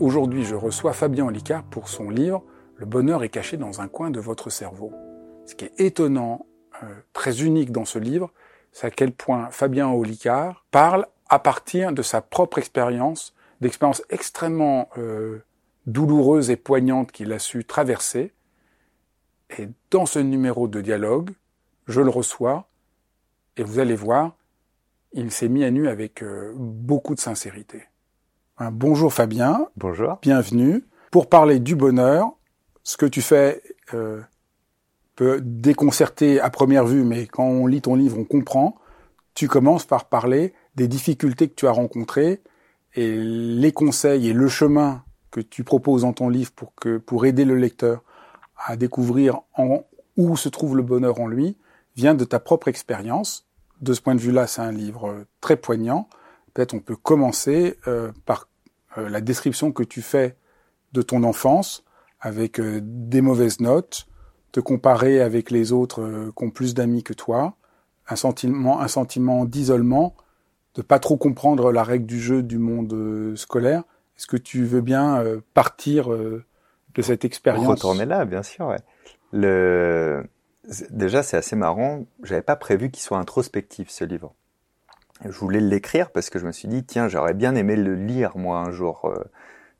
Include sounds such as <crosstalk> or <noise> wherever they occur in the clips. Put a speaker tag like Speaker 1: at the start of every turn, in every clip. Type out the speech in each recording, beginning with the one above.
Speaker 1: Aujourd'hui, je reçois Fabien Olicard pour son livre Le bonheur est caché dans un coin de votre cerveau. Ce qui est étonnant, euh, très unique dans ce livre, c'est à quel point Fabien Olicard parle à partir de sa propre expérience, d'expériences extrêmement euh, douloureuses et poignantes qu'il a su traverser. Et dans ce numéro de dialogue, je le reçois, et vous allez voir, il s'est mis à nu avec euh, beaucoup de sincérité bonjour Fabien.
Speaker 2: Bonjour.
Speaker 1: Bienvenue. Pour parler du bonheur, ce que tu fais euh, peut déconcerter à première vue, mais quand on lit ton livre, on comprend. Tu commences par parler des difficultés que tu as rencontrées et les conseils et le chemin que tu proposes dans ton livre pour que pour aider le lecteur à découvrir en, où se trouve le bonheur en lui vient de ta propre expérience. De ce point de vue-là, c'est un livre très poignant. Peut-être on peut commencer euh, par euh, la description que tu fais de ton enfance avec euh, des mauvaises notes, te comparer avec les autres qui ont plus d'amis que toi, un sentiment, d'isolement, de pas trop comprendre la règle du jeu du monde scolaire. Est-ce que tu veux bien partir de cette expérience?
Speaker 2: Retourner là, bien sûr. Déjà, c'est assez marrant. J'avais pas prévu qu'il soit introspectif ce livre je voulais l'écrire parce que je me suis dit, tiens, j'aurais bien aimé le lire, moi, un jour, euh,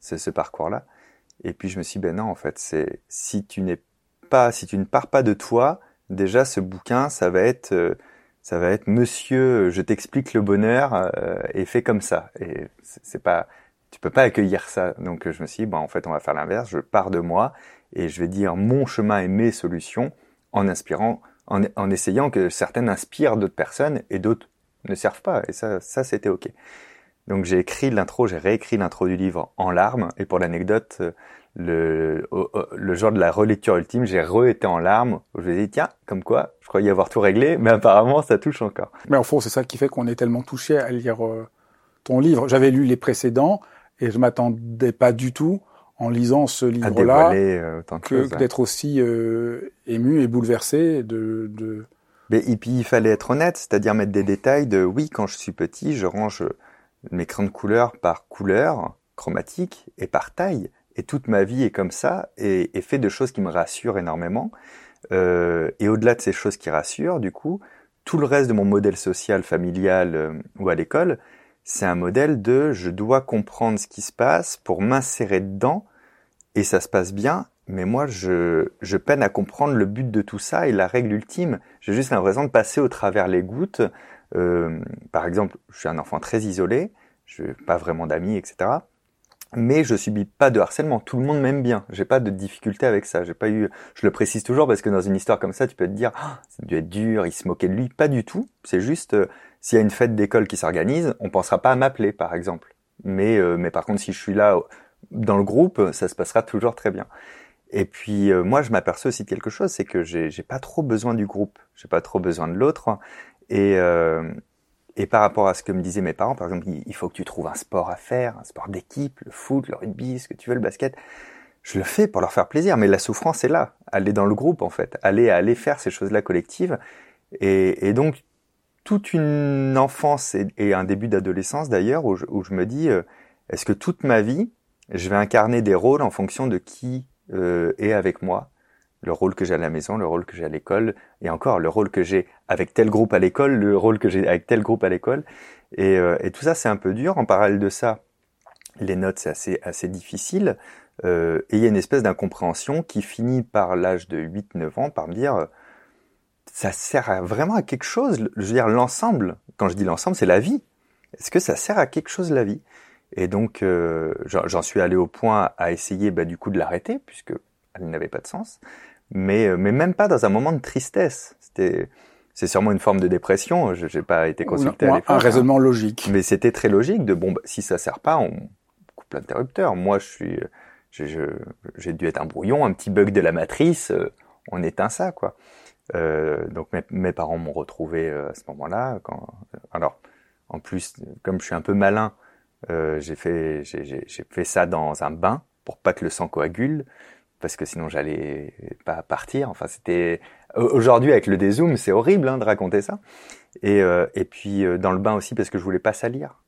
Speaker 2: ce, parcours-là. Et puis je me suis dit, ben non, en fait, c'est si tu n'es pas, si tu ne pars pas de toi, déjà ce bouquin, ça va être, euh, ça va être Monsieur, je t'explique le bonheur euh, et fais comme ça. Et c'est pas, tu peux pas accueillir ça. Donc je me suis dit, ben en fait, on va faire l'inverse. Je pars de moi et je vais dire mon chemin et mes solutions en inspirant, en, en essayant que certaines inspirent d'autres personnes et d'autres ne servent pas. Et ça, ça c'était ok. Donc j'ai écrit l'intro, j'ai réécrit l'intro du livre en larmes. Et pour l'anecdote, le, le jour de la relecture ultime, j'ai re-été en larmes. Je me dit, tiens, comme quoi, je croyais avoir tout réglé, mais apparemment ça touche encore.
Speaker 1: Mais en fond, c'est ça qui fait qu'on est tellement touché à lire euh, ton livre. J'avais lu les précédents et je m'attendais pas du tout en lisant ce livre-là
Speaker 2: euh,
Speaker 1: que, d'être aussi euh, ému et bouleversé de, de
Speaker 2: mais, et puis il fallait être honnête, c'est-à-dire mettre des détails de oui, quand je suis petit, je range mes crayons de couleur par couleur chromatique et par taille. Et toute ma vie est comme ça et, fait de choses qui me rassurent énormément. Euh, et au-delà de ces choses qui rassurent, du coup, tout le reste de mon modèle social, familial euh, ou à l'école, c'est un modèle de je dois comprendre ce qui se passe pour m'insérer dedans et ça se passe bien mais moi, je, je, peine à comprendre le but de tout ça et la règle ultime. J'ai juste l'impression de passer au travers les gouttes. Euh, par exemple, je suis un enfant très isolé, je n'ai pas vraiment d'amis, etc. Mais je subis pas de harcèlement. Tout le monde m'aime bien. J'ai pas de difficulté avec ça. J'ai pas eu. Je le précise toujours parce que dans une histoire comme ça, tu peux te dire, ah, ça a être dur. Il se moquait de lui. Pas du tout. C'est juste euh, s'il y a une fête d'école qui s'organise, on pensera pas à m'appeler, par exemple. Mais euh, mais par contre, si je suis là dans le groupe, ça se passera toujours très bien. Et puis euh, moi, je m'aperçois aussi de quelque chose, c'est que j'ai, pas trop besoin du groupe, j'ai pas trop besoin de l'autre. Et, euh, et par rapport à ce que me disaient mes parents, par exemple, il faut que tu trouves un sport à faire, un sport d'équipe, le foot, le rugby, ce que tu veux, le basket. Je le fais pour leur faire plaisir, mais la souffrance est là. Aller dans le groupe, en fait, aller aller faire ces choses-là collectives. Et, et donc toute une enfance et, un début d'adolescence d'ailleurs, où où je me dis, euh, est-ce que toute ma vie, je vais incarner des rôles en fonction de qui euh, et avec moi, le rôle que j'ai à la maison, le rôle que j'ai à l'école, et encore le rôle que j'ai avec tel groupe à l'école, le rôle que j'ai avec tel groupe à l'école. Et, euh, tout ça, c'est un peu dur. En parallèle de ça, les notes, c'est assez, difficile. Euh, et il y a une espèce d'incompréhension qui finit par l'âge de 8-9 ans par me dire, ça sert vraiment à quelque chose. Je veux dire, l'ensemble, quand je dis l'ensemble, c'est la vie. Est-ce que ça sert à quelque chose la vie? Et donc, euh, j'en suis allé au point à essayer bah, du coup de l'arrêter, puisque elle n'avait pas de sens. Mais, euh, mais même pas dans un moment de tristesse. C'était, c'est sûrement une forme de dépression. Je n'ai pas été consulté à l'époque.
Speaker 1: Un hein. raisonnement logique.
Speaker 2: Mais c'était très logique de bon, bah, si ça sert pas, on coupe l'interrupteur. Moi, je suis, j'ai dû être un brouillon, un petit bug de la matrice. Euh, on éteint ça, quoi. Euh, donc mes, mes parents m'ont retrouvé à ce moment-là. Quand, alors, en plus, comme je suis un peu malin, euh, j'ai fait, j'ai fait ça dans un bain pour pas que le sang coagule, parce que sinon j'allais pas partir. Enfin, c'était aujourd'hui avec le dézoom, c'est horrible hein, de raconter ça. Et, euh, et puis euh, dans le bain aussi parce que je voulais pas salir.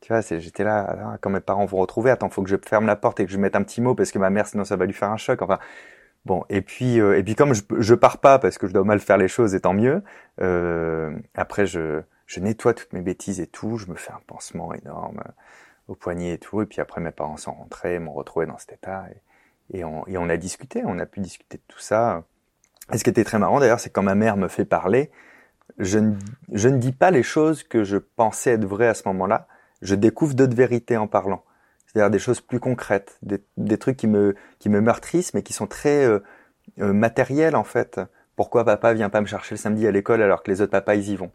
Speaker 2: Tu vois, j'étais là, quand mes parents vont retrouver, attends, faut que je ferme la porte et que je mette un petit mot parce que ma mère, sinon ça va lui faire un choc. Enfin, bon, et puis euh, et puis comme je, je pars pas parce que je dois mal faire les choses, et tant mieux. Euh, après, je je nettoie toutes mes bêtises et tout, je me fais un pansement énorme euh, au poignet et tout, et puis après mes parents sont rentrés, m'ont retrouvé dans cet état, et, on, a discuté, on a pu discuter de tout ça. Et ce qui était très marrant d'ailleurs, c'est quand ma mère me fait parler, je ne, dis pas les choses que je pensais être vraies à ce moment-là, je découvre d'autres vérités en parlant. C'est-à-dire des choses plus concrètes, des, trucs qui me, me meurtrissent, mais qui sont très euh, euh, matériels en fait. Pourquoi papa vient pas me chercher le samedi à l'école alors que les autres papas ils y vont?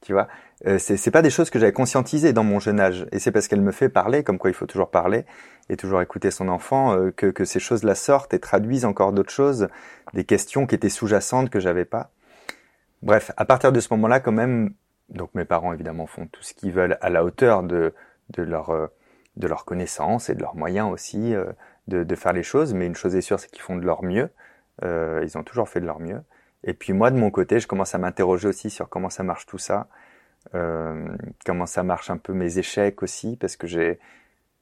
Speaker 2: Tu vois, euh, c'est pas des choses que j'avais conscientisées dans mon jeune âge. Et c'est parce qu'elle me fait parler, comme quoi il faut toujours parler et toujours écouter son enfant, euh, que, que, ces choses-là sortent et traduisent encore d'autres choses, des questions qui étaient sous-jacentes que j'avais pas. Bref, à partir de ce moment-là, quand même, donc mes parents évidemment font tout ce qu'ils veulent à la hauteur de, de leur euh, de leur connaissance et de leurs moyens aussi euh, de, de, faire les choses. Mais une chose est sûre, c'est qu'ils font de leur mieux. Euh, ils ont toujours fait de leur mieux. Et puis moi, de mon côté, je commence à m'interroger aussi sur comment ça marche tout ça, euh, comment ça marche un peu mes échecs aussi, parce que j'ai,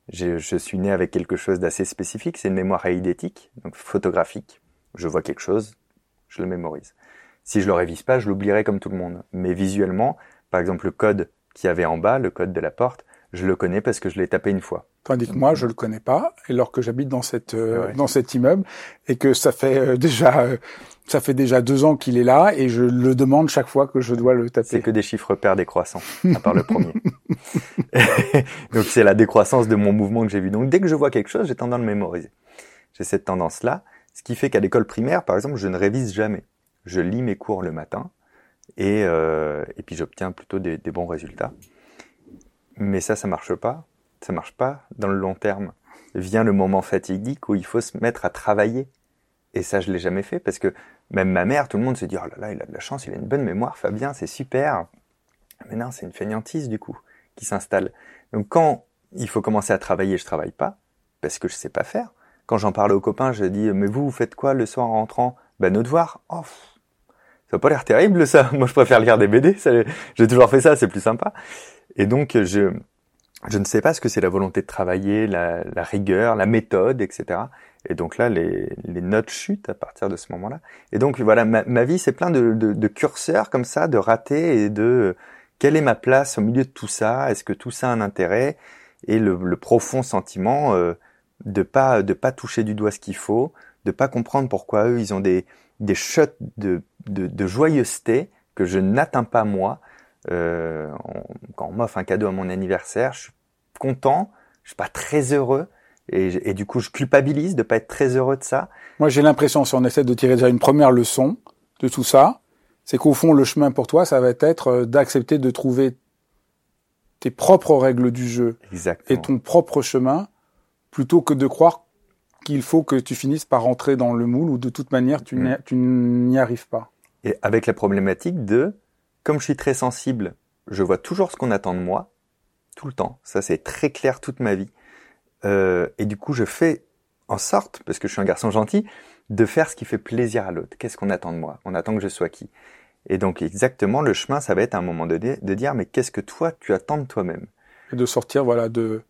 Speaker 2: je suis né avec quelque chose d'assez spécifique, c'est une mémoire eidétique, donc photographique. Je vois quelque chose, je le mémorise. Si je le révise pas, je l'oublierai comme tout le monde. Mais visuellement, par exemple, le code qu'il y avait en bas, le code de la porte, je le connais parce que je l'ai tapé une fois.
Speaker 1: Tandis que moi, je le connais pas, et alors que j'habite dans cette euh, dans cet immeuble et que ça fait euh, déjà euh, ça fait déjà deux ans qu'il est là et je le demande chaque fois que je dois le taper.
Speaker 2: C'est que des chiffres pairs décroissants, à part le premier. <laughs> Donc c'est la décroissance de mon mouvement que j'ai vu. Donc dès que je vois quelque chose, j'ai tendance à le mémoriser. J'ai cette tendance-là, ce qui fait qu'à l'école primaire, par exemple, je ne révise jamais. Je lis mes cours le matin et, euh, et puis j'obtiens plutôt des, des bons résultats. Mais ça, ça marche pas. Ça marche pas dans le long terme. Vient le moment fatidique où il faut se mettre à travailler. Et ça, je l'ai jamais fait parce que même ma mère, tout le monde se dit, oh là là, il a de la chance, il a une bonne mémoire, Fabien, c'est super. Mais non, c'est une fainéantise, du coup, qui s'installe. Donc quand il faut commencer à travailler, je travaille pas, parce que je sais pas faire. Quand j'en parle aux copains, je dis, mais vous, vous faites quoi le soir en rentrant? Ben, nos devoirs. Oh, ça n'a pas l'air terrible, ça. <laughs> Moi, je préfère lire des BD. J'ai toujours fait ça, c'est plus sympa. Et donc, je, je ne sais pas ce que c'est la volonté de travailler, la, la, rigueur, la méthode, etc. Et donc là, les, les notes chutent à partir de ce moment-là. Et donc voilà, ma, ma vie, c'est plein de, de, de, curseurs comme ça, de ratés et de quelle est ma place au milieu de tout ça? Est-ce que tout ça a un intérêt? Et le, le, profond sentiment euh, de pas de pas toucher du doigt ce qu'il faut, de pas comprendre pourquoi eux ils ont des des shots de, de, de joyeuseté que je n'atteins pas moi. Euh, on, quand on m'offre un cadeau à mon anniversaire, je suis content, je suis pas très heureux. Et, et, du coup, je culpabilise de pas être très heureux de ça.
Speaker 1: Moi, j'ai l'impression, si on essaie de tirer déjà une première leçon de tout ça, c'est qu'au fond, le chemin pour toi, ça va être euh, d'accepter de trouver tes propres règles du jeu
Speaker 2: Exactement.
Speaker 1: et ton propre chemin, plutôt que de croire qu'il faut que tu finisses par rentrer dans le moule ou de toute manière, tu mmh. n'y arrives pas.
Speaker 2: Et avec la problématique de, comme je suis très sensible, je vois toujours ce qu'on attend de moi, tout le temps. Ça, c'est très clair toute ma vie. Euh, et du coup, je fais en sorte, parce que je suis un garçon gentil, de faire ce qui fait plaisir à l'autre. Qu'est-ce qu'on attend de moi? On attend que je sois qui Et donc, exactement, le chemin, ça va être à un moment donné de dire, mais qu'est-ce que toi, tu attends de toi-même?
Speaker 1: Et de sortir, voilà, de...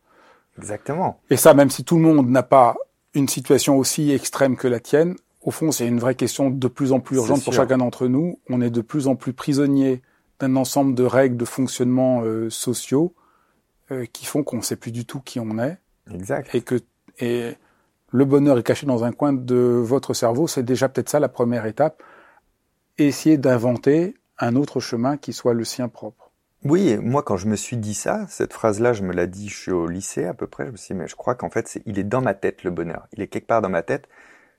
Speaker 2: Exactement.
Speaker 1: Et ça, même si tout le monde n'a pas une situation aussi extrême que la tienne, au fond, c'est une vraie question de plus en plus urgente pour chacun d'entre nous. On est de plus en plus prisonnier d'un ensemble de règles de fonctionnement euh, sociaux euh, qui font qu'on ne sait plus du tout qui on est.
Speaker 2: Exact.
Speaker 1: Et que et le bonheur est caché dans un coin de votre cerveau. C'est déjà peut-être ça la première étape. essayer d'inventer un autre chemin qui soit le sien propre.
Speaker 2: Oui, moi quand je me suis dit ça, cette phrase-là, je me l'ai dit, je suis au lycée à peu près, je me suis dit, mais je crois qu'en fait, il est dans ma tête le bonheur. Il est quelque part dans ma tête.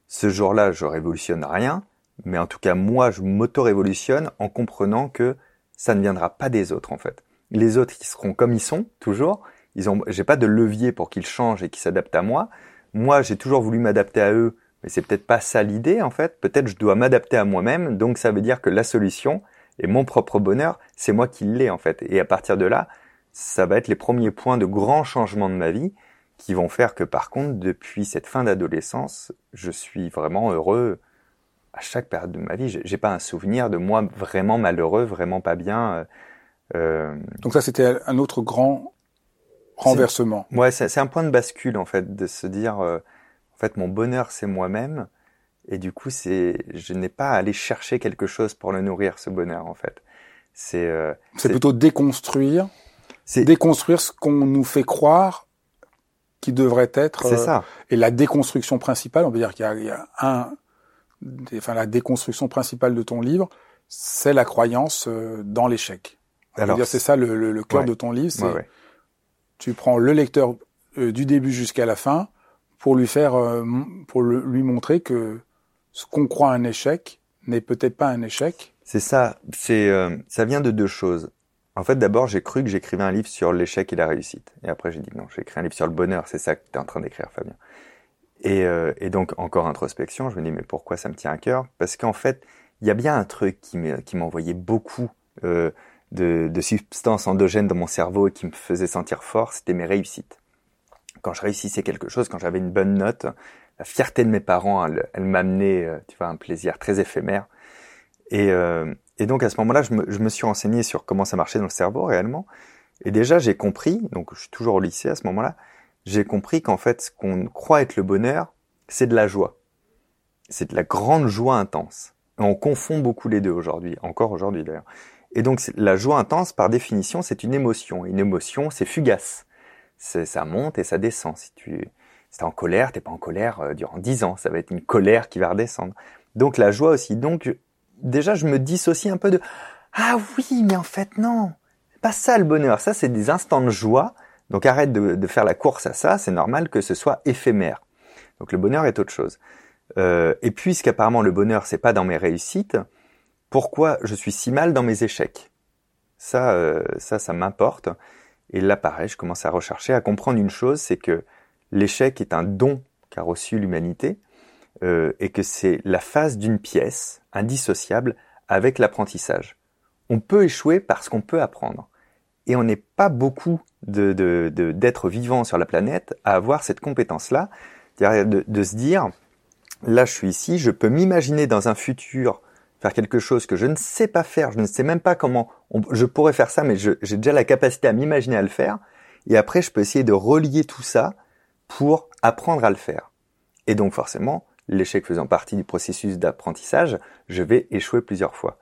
Speaker 2: Ce jour-là, je révolutionne rien, mais en tout cas, moi, je m'auto-révolutionne en comprenant que ça ne viendra pas des autres en fait. Les autres, ils seront comme ils sont, toujours. Ils ont, j'ai pas de levier pour qu'ils changent et qu'ils s'adaptent à moi. Moi, j'ai toujours voulu m'adapter à eux, mais c'est peut-être pas ça l'idée en fait. Peut-être je dois m'adapter à moi-même. Donc ça veut dire que la solution et mon propre bonheur, c'est moi qui l'ai en fait. Et à partir de là, ça va être les premiers points de grands changements de ma vie qui vont faire que par contre, depuis cette fin d'adolescence, je suis vraiment heureux à chaque période de ma vie. J'ai pas un souvenir de moi vraiment malheureux, vraiment pas bien. Euh,
Speaker 1: euh, Donc ça, c'était un autre grand renversement.
Speaker 2: Ouais, c'est un point de bascule en fait, de se dire, euh, en fait, mon bonheur c'est moi-même, et du coup, c'est, je n'ai pas à aller chercher quelque chose pour le nourrir ce bonheur en fait.
Speaker 1: C'est euh, c'est plutôt déconstruire, c'est déconstruire ce qu'on nous fait croire qui devrait être.
Speaker 2: C'est ça.
Speaker 1: Et la déconstruction principale, on peut dire qu'il y, y, a un, enfin la déconstruction principale de ton livre, c'est la croyance dans l'échec. Alors, c'est ça le, le, cœur de ton livre, c'est tu prends le lecteur euh, du début jusqu'à la fin pour lui faire, euh, pour lui montrer que ce qu'on croit un échec n'est peut-être pas un échec.
Speaker 2: C'est ça, c'est euh, ça vient de deux choses. En fait, d'abord, j'ai cru que j'écrivais un livre sur l'échec et la réussite, et après j'ai dit non, j'ai écrit un livre sur le bonheur. C'est ça que tu es en train d'écrire, Fabien. Et, et donc encore introspection, je me dis mais pourquoi ça me tient à cœur? Parce qu'en fait, il y a bien un truc qui m'envoyait beaucoup euh, de, de substances endogènes dans mon cerveau et qui me faisait sentir fort, c'était mes réussites. Quand je réussissais quelque chose, quand j'avais une bonne note, la fierté de mes parents, elle, elle m'amenait, euh, tu vois, un plaisir très éphémère. Et, euh, et donc à ce moment-là, je me, je me, suis renseigné sur comment ça marchait dans le cerveau réellement. Et déjà, j'ai compris, donc je suis toujours au lycée à ce moment-là, j'ai compris qu'en fait, ce qu'on croit être le bonheur, c'est de la joie. C'est de la grande joie intense. on confond beaucoup les deux aujourd'hui, encore aujourd'hui d'ailleurs. Et donc la joie intense, par définition, c'est une émotion. Une émotion, c'est fugace. Ça monte et ça descend. Si tu es en colère, t'es pas en colère euh, durant dix ans. Ça va être une colère qui va redescendre. Donc la joie aussi. Donc déjà, je me dissocie un peu de ah oui, mais en fait non, pas ça le bonheur. Ça, c'est des instants de joie. Donc arrête de, de faire la course à ça. C'est normal que ce soit éphémère. Donc le bonheur est autre chose. Euh, et puisqu'apparemment le bonheur c'est pas dans mes réussites, pourquoi je suis si mal dans mes échecs? Ça, euh, ça, ça m'importe. Et là, pareil, je commence à rechercher, à comprendre une chose, c'est que l'échec est un don qu'a reçu l'humanité, euh, et que c'est la phase d'une pièce indissociable avec l'apprentissage. On peut échouer parce qu'on peut apprendre. Et on n'est pas beaucoup de, d'êtres vivants sur la planète à avoir cette compétence-là, de, de se dire, là je suis ici, je peux m'imaginer dans un futur faire quelque chose que je ne sais pas faire, je ne sais même pas comment je pourrais faire ça, mais j'ai déjà la capacité à m'imaginer à le faire. Et après, je peux essayer de relier tout ça pour apprendre à le faire. Et donc forcément, l'échec faisant partie du processus d'apprentissage, je vais échouer plusieurs fois.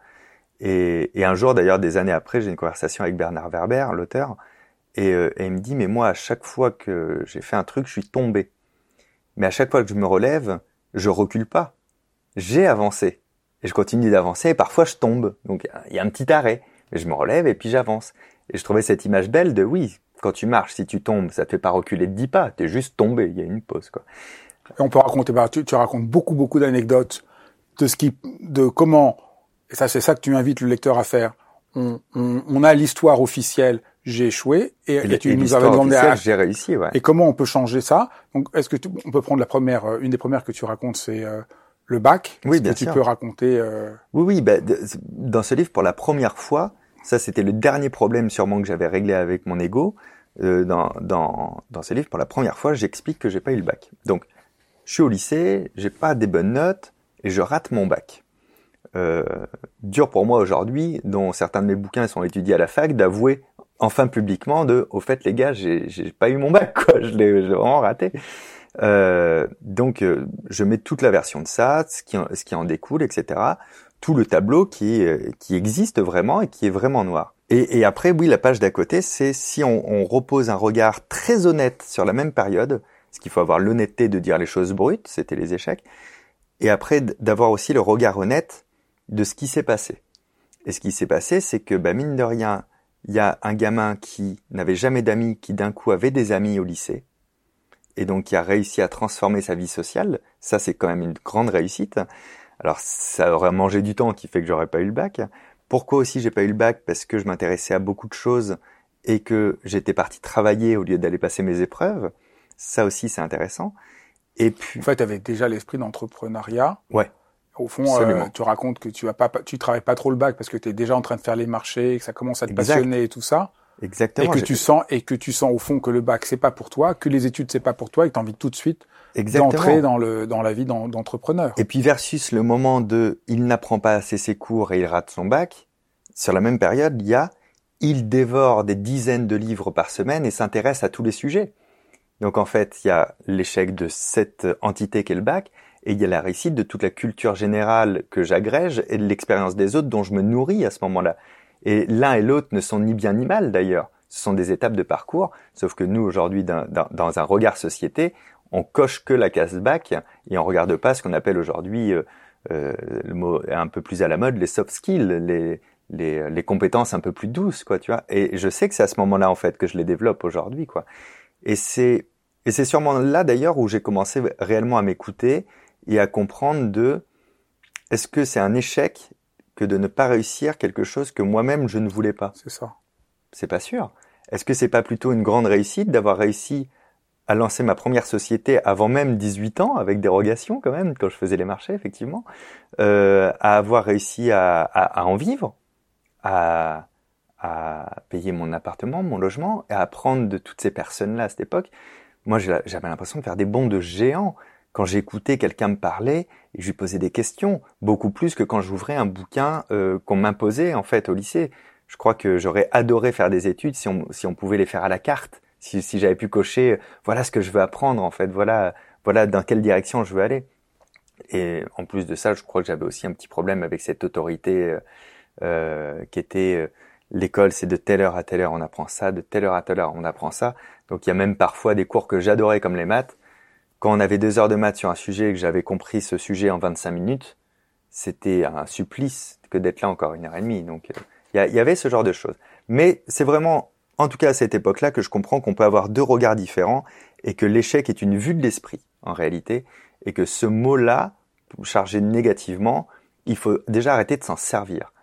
Speaker 2: Et, un jour, d'ailleurs, des années après, j'ai une conversation avec Bernard Werber, l'auteur, et, euh, et il me dit, mais moi, à chaque fois que j'ai fait un truc, je suis tombé. Mais à chaque fois que je me relève, je recule pas. J'ai avancé et je continue d'avancer et parfois je tombe. Donc il y a un petit arrêt, mais je me relève et puis j'avance. Et je trouvais cette image belle de oui, quand tu marches, si tu tombes, ça te fait pas reculer de 10 pas, tu es juste tombé, il y a une pause quoi.
Speaker 1: Et on peut raconter, bah, tu, tu racontes beaucoup beaucoup d'anecdotes de ce qui, de comment, et ça c'est ça que tu invites le lecteur à faire. On, on, on a l'histoire officielle, j'ai échoué, et,
Speaker 2: et, tu nous avais demandé à, j'ai réussi, ouais.
Speaker 1: Et comment on peut changer ça? Donc est-ce que tu, on peut prendre la première, euh, une des premières que tu racontes, c'est euh, le bac?
Speaker 2: Oui, bien
Speaker 1: que tu peux raconter. Euh...
Speaker 2: Oui, oui. Bah, dans ce livre, pour la première fois, ça c'était le dernier problème sûrement que j'avais réglé avec mon ego. Euh, dans, dans, dans ce livre, pour la première fois, j'explique que j'ai pas eu le bac. Donc, je suis au lycée, j'ai pas des bonnes notes et je rate mon bac. Euh, dur pour moi aujourd'hui, dont certains de mes bouquins sont étudiés à la fac, d'avouer enfin publiquement de, au fait les gars, j'ai, pas eu mon bac, quoi. <laughs> Je l'ai vraiment raté. Euh, donc, euh, je mets toute la version de ça, ce qui, en, ce qui en découle, etc. Tout le tableau qui, euh, qui existe vraiment et qui est vraiment noir. Et, et après, oui, la page d'à côté, c'est si on, on, repose un regard très honnête sur la même période, ce qu'il faut avoir l'honnêteté de dire les choses brutes, c'était les échecs, et après d'avoir aussi le regard honnête de ce qui s'est passé. Et ce qui s'est passé, c'est que, bah, mine de rien, il y a un gamin qui n'avait jamais d'amis, qui d'un coup avait des amis au lycée, et donc qui a réussi à transformer sa vie sociale. Ça, c'est quand même une grande réussite. Alors, ça aurait mangé du temps qui fait que j'aurais pas eu le bac. Pourquoi aussi j'ai pas eu le bac? Parce que je m'intéressais à beaucoup de choses et que j'étais parti travailler au lieu d'aller passer mes épreuves. Ça aussi, c'est intéressant.
Speaker 1: Et puis. En fait, tu avais déjà l'esprit d'entrepreneuriat.
Speaker 2: Ouais.
Speaker 1: Au fond, euh, tu racontes que tu as pas, tu travailles pas trop le bac parce que tu es déjà en train de faire les marchés, que ça commence à te passionner et tout ça.
Speaker 2: Exactement.
Speaker 1: Et que tu sens et que tu sens au fond que le bac c'est pas pour toi, que les études c'est pas pour toi et que tu as envie tout de suite d'entrer dans le dans la vie d'entrepreneur.
Speaker 2: Et puis versus le moment de il n'apprend pas assez ses cours et il rate son bac, sur la même période, il y a il dévore des dizaines de livres par semaine et s'intéresse à tous les sujets. Donc en fait, il y a l'échec de cette entité qu'est le bac, et il y a la réussite de toute la culture générale que j'agrège et de l'expérience des autres dont je me nourris à ce moment-là. Et l'un et l'autre ne sont ni bien ni mal d'ailleurs. Ce sont des étapes de parcours, sauf que nous aujourd'hui, dans, un regard société, on coche que la case bac et on regarde pas ce qu'on appelle aujourd'hui euh, euh, le mot un peu plus à la mode, les soft skills, les, les compétences un peu plus douces, quoi, tu vois. Et je sais que c'est à ce moment-là en fait que je les développe aujourd'hui, quoi. Et c'est et c'est sûrement là d'ailleurs où j'ai commencé réellement à m'écouter et à comprendre de est-ce que c'est un échec que de ne pas réussir quelque chose que moi-même je ne voulais pas?
Speaker 1: C'est ça.
Speaker 2: C'est pas sûr. Est-ce que c'est pas plutôt une grande réussite d'avoir réussi à lancer ma première société avant même 18 ans, avec dérogation quand même, quand je faisais les marchés, effectivement, euh, à avoir réussi à, à, à en vivre, à, à payer mon appartement, mon logement, et à apprendre de toutes ces personnes-là à cette époque. Moi, j'avais l'impression de faire des bonds de géant quand j'écoutais quelqu'un me parler et je lui posais des questions, beaucoup plus que quand j'ouvrais un bouquin euh, qu'on m'imposait en fait au lycée. Je crois que j'aurais adoré faire des études si on, si on pouvait les faire à la carte, si, si j'avais pu cocher, euh, voilà ce que je veux apprendre en fait, voilà, voilà dans quelle direction je veux aller. Et en plus de ça, je crois que j'avais aussi un petit problème avec cette autorité euh, euh qui était l'école, c'est de telle heure à telle heure on apprend ça, de telle heure à telle heure on apprend ça. Donc il y a même parfois des cours que j'adorais comme les maths. Quand on avait deux heures de maths sur un sujet et que j'avais compris ce sujet en 25 minutes, c'était un supplice que d'être là encore une heure et demie. Donc euh, il y, avait ce genre de choses. Mais c'est vraiment, en tout cas à cette époque-là, que je comprends qu'on peut avoir deux regards différents et que l'échec est une vue de l'esprit en réalité et que ce mot-là, chargé négativement, il faut déjà arrêter de s'en servir.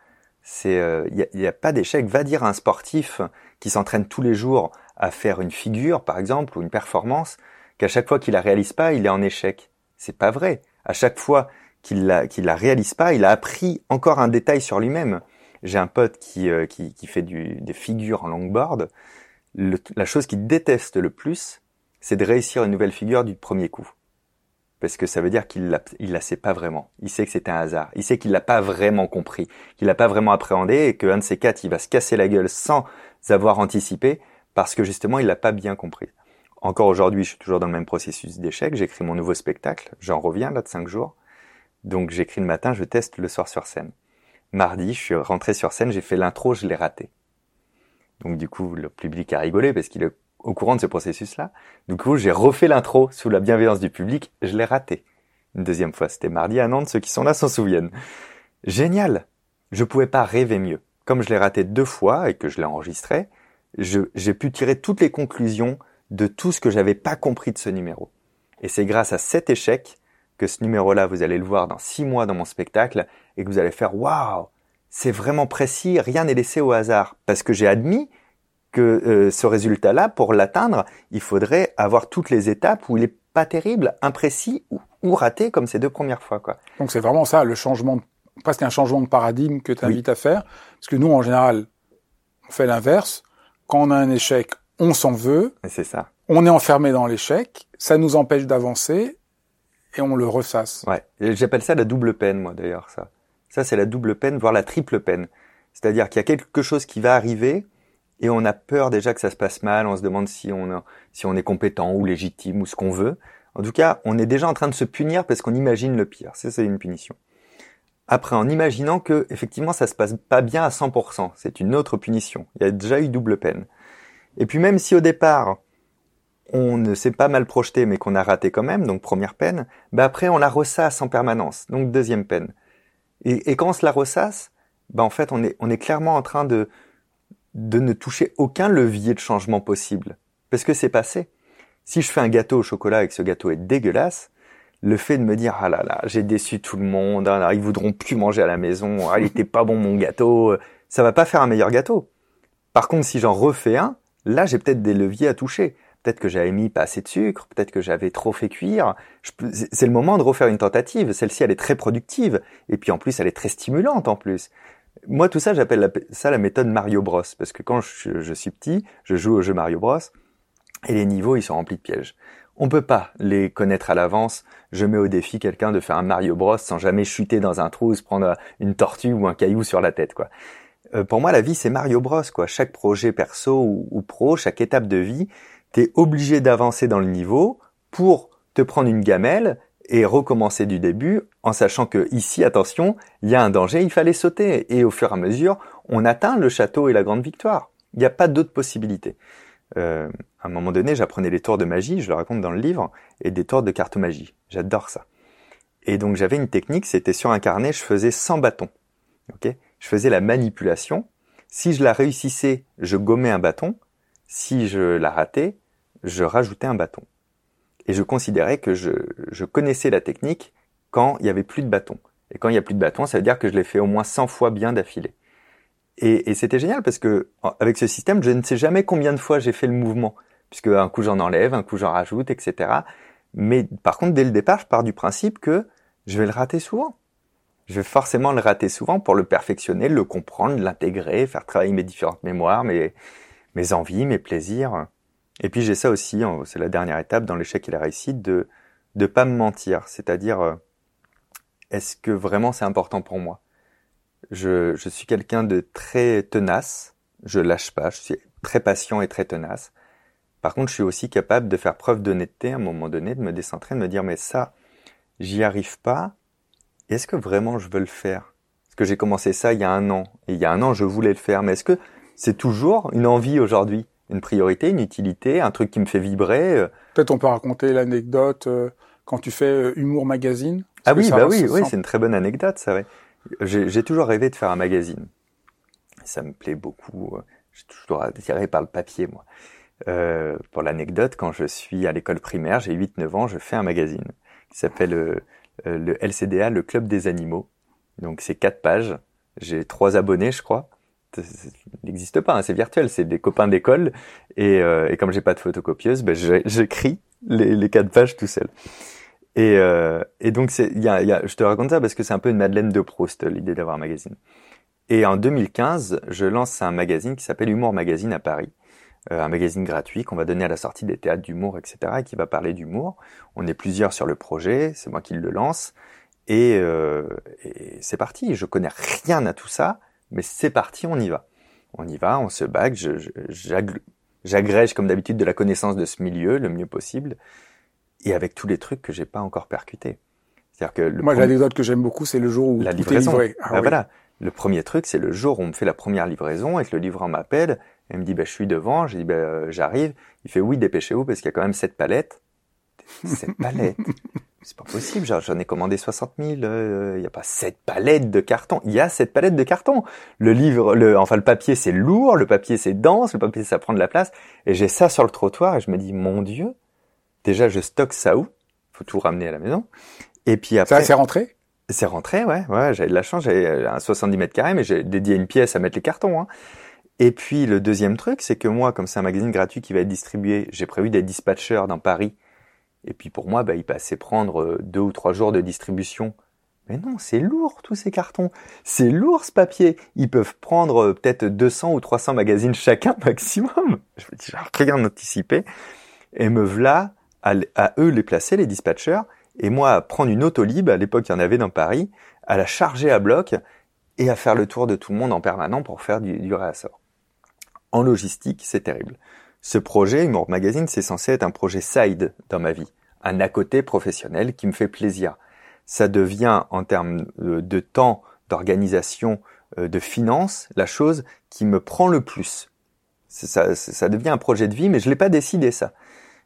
Speaker 2: C'est, il euh, n'y a, pas d'échec. Va dire à un sportif qui s'entraîne tous les jours à faire une figure, par exemple, ou une performance, qu'à chaque fois qu'il la réalise pas, il est en échec. C'est pas vrai. À chaque fois qu'il la, qu'il la réalise pas, il a appris encore un détail sur lui-même. J'ai un pote qui, euh, qui, qui, fait du, des figures en longboard. la chose qu'il déteste le plus, c'est de réussir une nouvelle figure du premier coup parce que ça veut dire qu'il il la sait pas vraiment. Il sait que c'est un hasard. Il sait qu'il l'a pas vraiment compris, qu'il l'a pas vraiment appréhendé et qu'un de ces quatre, il va se casser la gueule sans avoir anticipé parce que justement, il l'a pas bien compris. Encore aujourd'hui, je suis toujours dans le même processus d'échec. J'écris mon nouveau spectacle. J'en reviens là de cinq jours. Donc j'écris le matin, je teste le soir sur scène. Mardi, je suis rentré sur scène, j'ai fait l'intro, je l'ai raté. Donc du coup, le public a rigolé parce qu'il au courant de ce processus-là. Du coup, j'ai refait l'intro sous la bienveillance du public. Je l'ai raté. Une deuxième fois, c'était mardi à Nantes. Ceux qui sont là s'en souviennent. Génial. Je pouvais pas rêver mieux. Comme je l'ai raté deux fois et que je l'ai enregistré, j'ai pu tirer toutes les conclusions de tout ce que j'avais pas compris de ce numéro. Et c'est grâce à cet échec que ce numéro-là, vous allez le voir dans six mois dans mon spectacle et que vous allez faire waouh, c'est vraiment précis, rien n'est laissé au hasard. Parce que j'ai admis que euh, ce résultat-là, pour l'atteindre, il faudrait avoir toutes les étapes où il est pas terrible, imprécis ou, raté comme ces deux premières fois. Quoi.
Speaker 1: Donc c'est vraiment ça, le changement, presque un changement de paradigme que tu invites à faire. Parce que nous, en général, on fait l'inverse. Quand on a un échec, on s'en veut.
Speaker 2: C'est ça.
Speaker 1: On est enfermé dans l'échec, ça nous empêche d'avancer et on le ressasse.
Speaker 2: Ouais, j'appelle ça la double peine, moi d'ailleurs, ça. Ça, c'est la double peine, voire la triple peine. C'est-à-dire qu'il y a quelque chose qui va arriver, et on a peur déjà que ça se passe mal, on se demande si on, est compétent ou légitime ou ce qu'on veut. En tout cas, on est déjà en train de se punir parce qu'on imagine le pire. Ça, c'est une punition. Après, en imaginant que effectivement ça se passe pas bien à 100%, c'est une autre punition. Il y a déjà eu double peine. Et puis même si au départ on ne s'est pas mal projeté mais qu'on a raté quand même, donc première peine, bah après on la ressasse en permanence, donc deuxième peine. Et, quand on se la ressasse, ben en fait, on est clairement en train de, de ne toucher aucun levier de changement possible. Parce que c'est passé. Si je fais un gâteau au chocolat et que ce gâteau est dégueulasse, le fait de me dire ah là là j'ai déçu tout le monde, ah, ils voudront plus manger à la maison, ah, il était pas bon mon gâteau, ça va pas faire un meilleur gâteau. Par contre si j'en refais un, là j'ai peut-être des leviers à toucher. Peut-être que j'avais mis pas assez de sucre, peut-être que j'avais trop fait cuire. C'est le moment de refaire une tentative. Celle-ci, elle est très productive. Et puis en plus, elle est très stimulante en plus. Moi, tout ça, j'appelle ça la méthode Mario Bros. Parce que quand je, suis petit, je joue au jeu Mario Bros. Et les niveaux, ils sont remplis de pièges. On peut pas les connaître à l'avance. Je mets au défi quelqu'un de faire un Mario Bros sans jamais chuter dans un trou ou se prendre une tortue ou un caillou sur la tête, quoi. Euh, pour moi, la vie, c'est Mario Bros, quoi. Chaque projet perso ou, ou pro, chaque étape de vie, tu es obligé d'avancer dans le niveau pour te prendre une gamelle et recommencer du début en sachant que ici, attention, il y a un danger, il fallait sauter. Et au fur et à mesure, on atteint le château et la grande victoire. Il n'y a pas d'autre possibilité. Euh, à un moment donné, j'apprenais les tours de magie, je le raconte dans le livre, et des tours de carte magie. J'adore ça. Et donc j'avais une technique, c'était sur un carnet, je faisais 100 bâtons. ok? Je faisais la manipulation. Si je la réussissais, je gommais un bâton. Si je la ratais, je rajoutais un bâton. Et je considérais que je, je connaissais la technique quand il y avait plus de bâtons. Et quand il y a plus de bâtons, ça veut dire que je l'ai fait au moins 100 fois bien d'affilée. Et, et c'était génial parce que avec ce système, je ne sais jamais combien de fois j'ai fait le mouvement, puisque un coup j'en enlève, un coup j'en rajoute, etc. Mais par contre, dès le départ, je pars du principe que je vais le rater souvent. Je vais forcément le rater souvent pour le perfectionner, le comprendre, l'intégrer, faire travailler mes différentes mémoires, mes, mes envies, mes plaisirs. Et puis j'ai ça aussi, c'est la dernière étape dans l'échec et la réussite, de ne pas me mentir. C'est-à-dire, euh, est-ce que vraiment c'est important pour moi? Je, je suis quelqu'un de très tenace, je lâche pas, je suis très patient et très tenace. Par contre, je suis aussi capable de faire preuve d'honnêteté à un moment donné, de me décentrer, de me dire mais ça, j'y arrive pas. Est-ce que vraiment je veux le faire? Parce que j'ai commencé ça il y a un an, et il y a un an je voulais le faire, mais est-ce que c'est toujours une envie aujourd'hui? Une priorité, une utilité, un truc qui me fait vibrer. Euh.
Speaker 1: Peut-être on peut raconter l'anecdote euh, quand tu fais euh, Humour Magazine.
Speaker 2: Ah oui, bah oui, oui, c'est une très bonne anecdote, ça. Ouais. J'ai toujours rêvé de faire un magazine. Ça me plaît beaucoup. J'ai toujours attiré par le papier, moi. Euh, pour l'anecdote, quand je suis à l'école primaire, j'ai 8-9 ans, je fais un magazine qui s'appelle le LCDA, le Club des Animaux. Donc c'est quatre pages. J'ai trois abonnés, je crois n'existe pas, hein, c'est virtuel, c'est des copains d'école et, euh, et comme j'ai pas de photocopieuse, ben j'écris les, les quatre pages tout seul. Et, euh, et donc c'est, y a, y a, je te raconte ça parce que c'est un peu une Madeleine de Proust l'idée d'avoir un magazine. Et en 2015, je lance un magazine qui s'appelle Humour Magazine à Paris, euh, un magazine gratuit qu'on va donner à la sortie des théâtres d'humour, etc., et qui va parler d'humour. On est plusieurs sur le projet, c'est moi qui le lance, et, euh, et c'est parti. Je connais rien à tout ça mais c'est parti, on y va. On y va, on se bague, j'agrège comme d'habitude de la connaissance de ce milieu le mieux possible, et avec tous les trucs que j'ai pas encore percutés.
Speaker 1: C'est-à-dire que le Moi, l'anecdote que j'aime beaucoup, c'est le jour où
Speaker 2: la livraison. Ah, bah, Voilà. Le premier truc, c'est le jour où on me fait la première livraison et que le livreur m'appelle et me dit, bah, je suis devant. J'ai dit, bah, j'arrive. Il fait, oui, dépêchez-vous parce qu'il y a quand même sept palettes. Sept palettes. <laughs> c'est pas possible, j'en ai commandé 60 000, il euh, n'y a pas cette palette de carton. Il y a cette palette de carton. Le livre, le, enfin le papier c'est lourd, le papier c'est dense, le papier ça prend de la place. Et j'ai ça sur le trottoir et je me dis, mon Dieu, déjà je stocke ça où? Faut tout ramener à la maison. Et puis après...
Speaker 1: Ça c'est rentré?
Speaker 2: C'est rentré, ouais. ouais J'avais de la chance, j'avais un 70 mètres carrés, mais j'ai dédié une pièce à mettre les cartons. Hein. Et puis le deuxième truc, c'est que moi, comme c'est un magazine gratuit qui va être distribué, j'ai prévu des dispatchers dans Paris et puis pour moi, bah, il passait prendre euh, deux ou trois jours de distribution. Mais non, c'est lourd tous ces cartons. C'est lourd ce papier. Ils peuvent prendre euh, peut-être 200 ou 300 magazines chacun <laughs> maximum. Je me dis, rien anticipé. Et me voilà à, eux les placer, les dispatchers, et moi prendre une autolib, à l'époque il y en avait dans Paris, à la charger à bloc et à faire le tour de tout le monde en permanent pour faire du réassort. En logistique, c'est terrible. Ce projet, Humour Magazine, c'est censé être un projet side dans ma vie, un à côté professionnel qui me fait plaisir. Ça devient, en termes de temps, d'organisation, euh, de finances, la chose qui me prend le plus. Ça, ça devient un projet de vie, mais je l'ai pas décidé ça.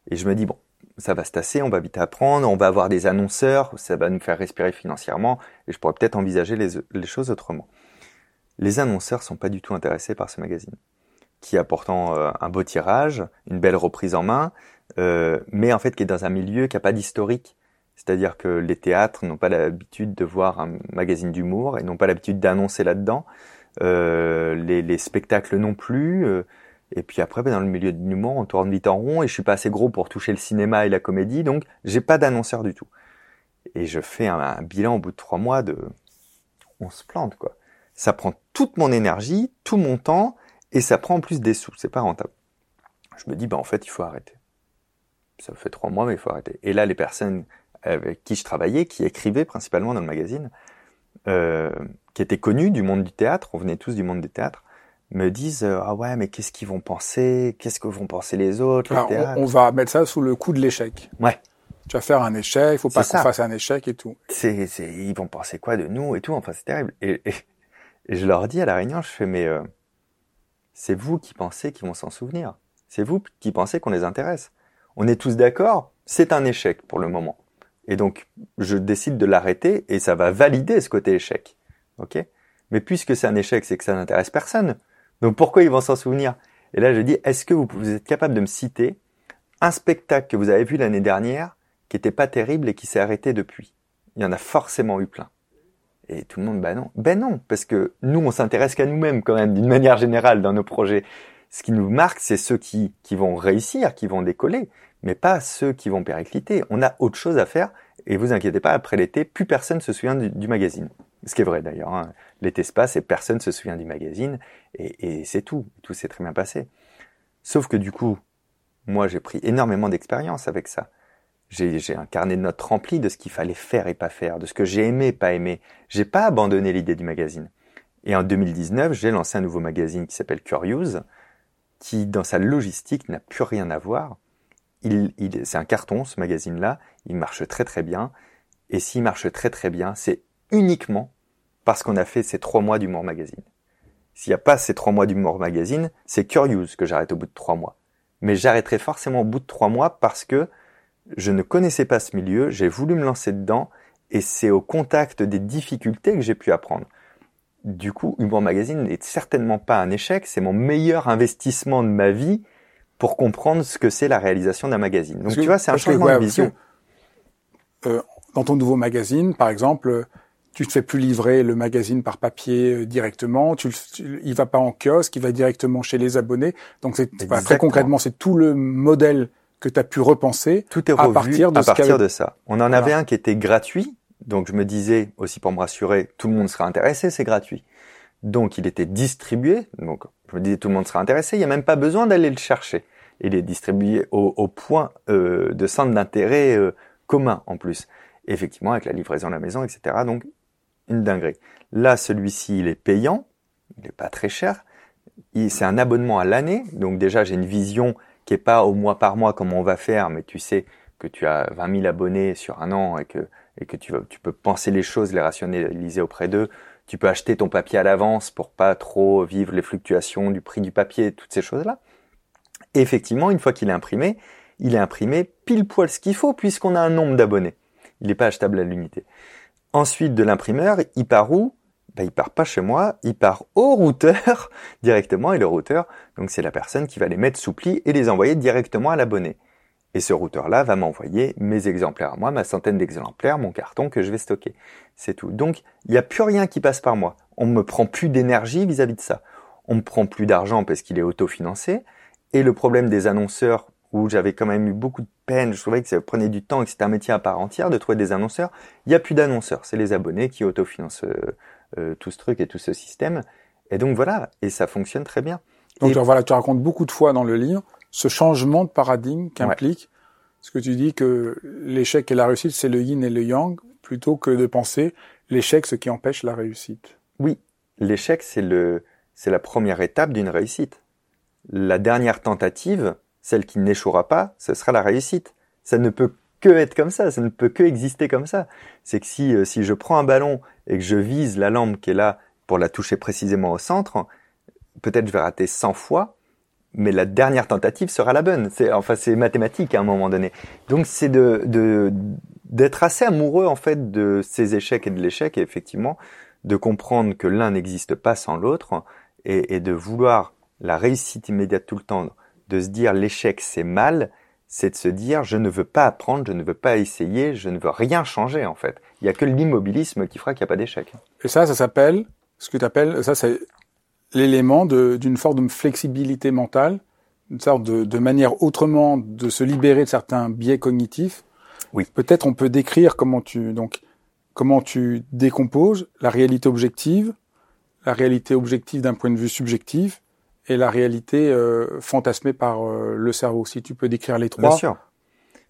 Speaker 2: Et je me dis bon, ça va se tasser, on va vite apprendre, on va avoir des annonceurs, ça va nous faire respirer financièrement, et je pourrais peut-être envisager les, les, choses autrement. Les annonceurs sont pas du tout intéressés par ce magazine, qui a pourtant euh, un beau tirage, une belle reprise en main, euh, mais en fait qui est dans un milieu qui a pas d'historique. C'est-à-dire que les théâtres n'ont pas l'habitude de voir un magazine d'humour et n'ont pas l'habitude d'annoncer là-dedans. Euh, les, les, spectacles non plus. Euh, et puis après, ben, dans le milieu de l'humour, on tourne vite en rond et je suis pas assez gros pour toucher le cinéma et la comédie, donc j'ai pas d'annonceur du tout. Et je fais un, bilan au bout de trois mois de, on se plante quoi. Ça prend toute mon énergie, tout mon temps et ça prend en plus des sous. C'est pas rentable. Je me dis, ben en fait, il faut arrêter. Ça fait trois mois, mais il faut arrêter. Et là, les personnes avec qui je travaillais, qui écrivaient principalement dans le magazine, euh, qui étaient connus du monde du théâtre, on venait tous du monde du théâtre, me disent euh, ah ouais mais qu'est-ce qu'ils vont penser? Qu'est-ce que vont penser les autres
Speaker 1: on, va mettre ça sous le coup de l'échec
Speaker 2: ouais
Speaker 1: tu vas faire un échec il faut pas qu'on fasse un échec et tout
Speaker 2: c'est c'est ils vont penser quoi de nous et tout? Enfin c'est terrible et, et, je leur dis à la réunion je fais mais euh, c'est vous qui pensez qu'ils vont s'en souvenir. C'est vous qui pensez qu'on les intéresse. On est tous d'accord c'est un échec pour le moment. Et donc je décide de l'arrêter et ça va valider ce côté échec. Ok? Mais puisque c'est un échec c'est que ça n'intéresse personne. Donc pourquoi ils vont s'en souvenir? Et là, je dis, est-ce que vous, êtes capable de me citer un spectacle que vous avez vu l'année dernière qui était pas terrible et qui s'est arrêté depuis? Il y en a forcément eu plein. Et tout le monde, ben non. Ben non, parce que nous, on s'intéresse qu'à nous-mêmes quand même, d'une manière générale, dans nos projets. Ce qui nous marque, c'est ceux qui, qui vont réussir, qui vont décoller, mais pas ceux qui vont péricliter. On a autre chose à faire, et vous inquiétez pas, après l'été, plus personne se souvient du magazine. Ce qui est vrai d'ailleurs. Hein. L'été se passe et personne se souvient du magazine et, et c'est tout. Tout s'est très bien passé. Sauf que du coup, moi j'ai pris énormément d'expérience avec ça. J'ai un carnet de notes rempli de ce qu'il fallait faire et pas faire, de ce que j'ai aimé et pas aimé. J'ai pas abandonné l'idée du magazine. Et en 2019, j'ai lancé un nouveau magazine qui s'appelle Curious, qui dans sa logistique n'a plus rien à voir. Il, il, c'est un carton ce magazine-là, il marche très très bien. Et s'il marche très très bien, c'est uniquement parce qu'on a fait ces trois mois d'Humour Magazine. S'il n'y a pas ces trois mois d'Humour Magazine, c'est Curious que j'arrête au bout de trois mois. Mais j'arrêterai forcément au bout de trois mois parce que je ne connaissais pas ce milieu, j'ai voulu me lancer dedans, et c'est au contact des difficultés que j'ai pu apprendre. Du coup, Humour Magazine n'est certainement pas un échec, c'est mon meilleur investissement de ma vie pour comprendre ce que c'est la réalisation d'un magazine. Donc tu vois, c'est un changement de vision.
Speaker 1: euh, dans ton nouveau magazine, par exemple, tu te fais plus livrer le magazine par papier euh, directement, tu, il va pas en kiosque, il va directement chez les abonnés. Donc c'est très concrètement, c'est tout le modèle que tu as pu repenser
Speaker 2: tout est revu à partir de, à partir de ça. On en avait un qui était gratuit, donc je me disais aussi pour me rassurer, tout le monde sera intéressé, c'est gratuit. Donc il était distribué, donc je me disais tout le monde sera intéressé, il n'y a même pas besoin d'aller le chercher. Il est distribué au, au point euh, de centre d'intérêt euh, commun en plus. effectivement avec la livraison à la maison, etc. Donc une dinguerie. Là, celui-ci, il est payant, il n'est pas très cher. C'est un abonnement à l'année, donc déjà j'ai une vision qui est pas au mois par mois comme on va faire, mais tu sais que tu as 20 000 abonnés sur un an et que, et que tu, peux penser les choses, les rationaliser auprès d'eux. Tu peux acheter ton papier à l'avance pour pas trop vivre les fluctuations du prix du papier, toutes ces choses-là. Effectivement, une fois qu'il est imprimé, il est imprimé pile poil ce qu'il faut puisqu'on a un nombre d'abonnés. Il n'est pas achetable à l'unité. Ensuite, de l'imprimeur, il part où? Ben, il part pas chez moi, il part au routeur <laughs> directement et le routeur, donc c'est la personne qui va les mettre sous pli et les envoyer directement à l'abonné. Et ce routeur-là va m'envoyer mes exemplaires à moi, ma centaine d'exemplaires, mon carton que je vais stocker. C'est tout. Donc, il n'y a plus rien qui passe par moi. On me prend plus d'énergie vis-à-vis de ça. On me prend plus d'argent parce qu'il est autofinancé. Et le problème des annonceurs, où j'avais quand même eu beaucoup de peine, je trouvais que ça prenait du temps et que c'était un métier à part entière de trouver des annonceurs. Il n'y a plus d'annonceurs, c'est les abonnés qui autofinancent euh, tout ce truc et tout ce système. Et donc voilà, et ça fonctionne très bien.
Speaker 1: Donc voilà, tu racontes beaucoup de fois dans le livre ce changement de paradigme qu'implique ce que tu dis que l'échec et la réussite, c'est le yin et le yang, plutôt que de penser l'échec, ce qui empêche la réussite.
Speaker 2: Oui, l'échec, c'est le, c'est la première étape d'une réussite. La dernière tentative, celle qui n'échouera pas, ce sera la réussite. Ça ne peut que être comme ça, ça ne peut que exister comme ça. C'est que si, euh, si je prends un ballon et que je vise la lampe qui est là pour la toucher précisément au centre, peut-être je vais rater 100 fois, mais la dernière tentative sera la bonne. C'est enfin c'est mathématique à un moment donné. Donc c'est de d'être assez amoureux en fait de ces échecs et de l'échec et effectivement de comprendre que l'un n'existe pas sans l'autre et, et, de vouloir la réussite immédiate tout le temps, de se dire l'échec c'est mal, c'est de se dire je ne veux pas apprendre, je ne veux pas essayer, je ne veux rien changer en fait. Il y a que l'immobilisme qui fera qu'il n'y a pas d'échec.
Speaker 1: Et ça, ça s'appelle ce que tu appelles ça c'est l'élément d'une forme de flexibilité mentale, une sorte de, de manière autrement de se libérer de certains biais cognitifs
Speaker 2: oui.
Speaker 1: Peut-être on peut décrire comment tu donc comment tu décomposes la réalité objective, la réalité objective d'un point de vue subjectif et la réalité euh, fantasmée par euh, le cerveau. Si tu peux décrire les trois.
Speaker 2: Bien sûr.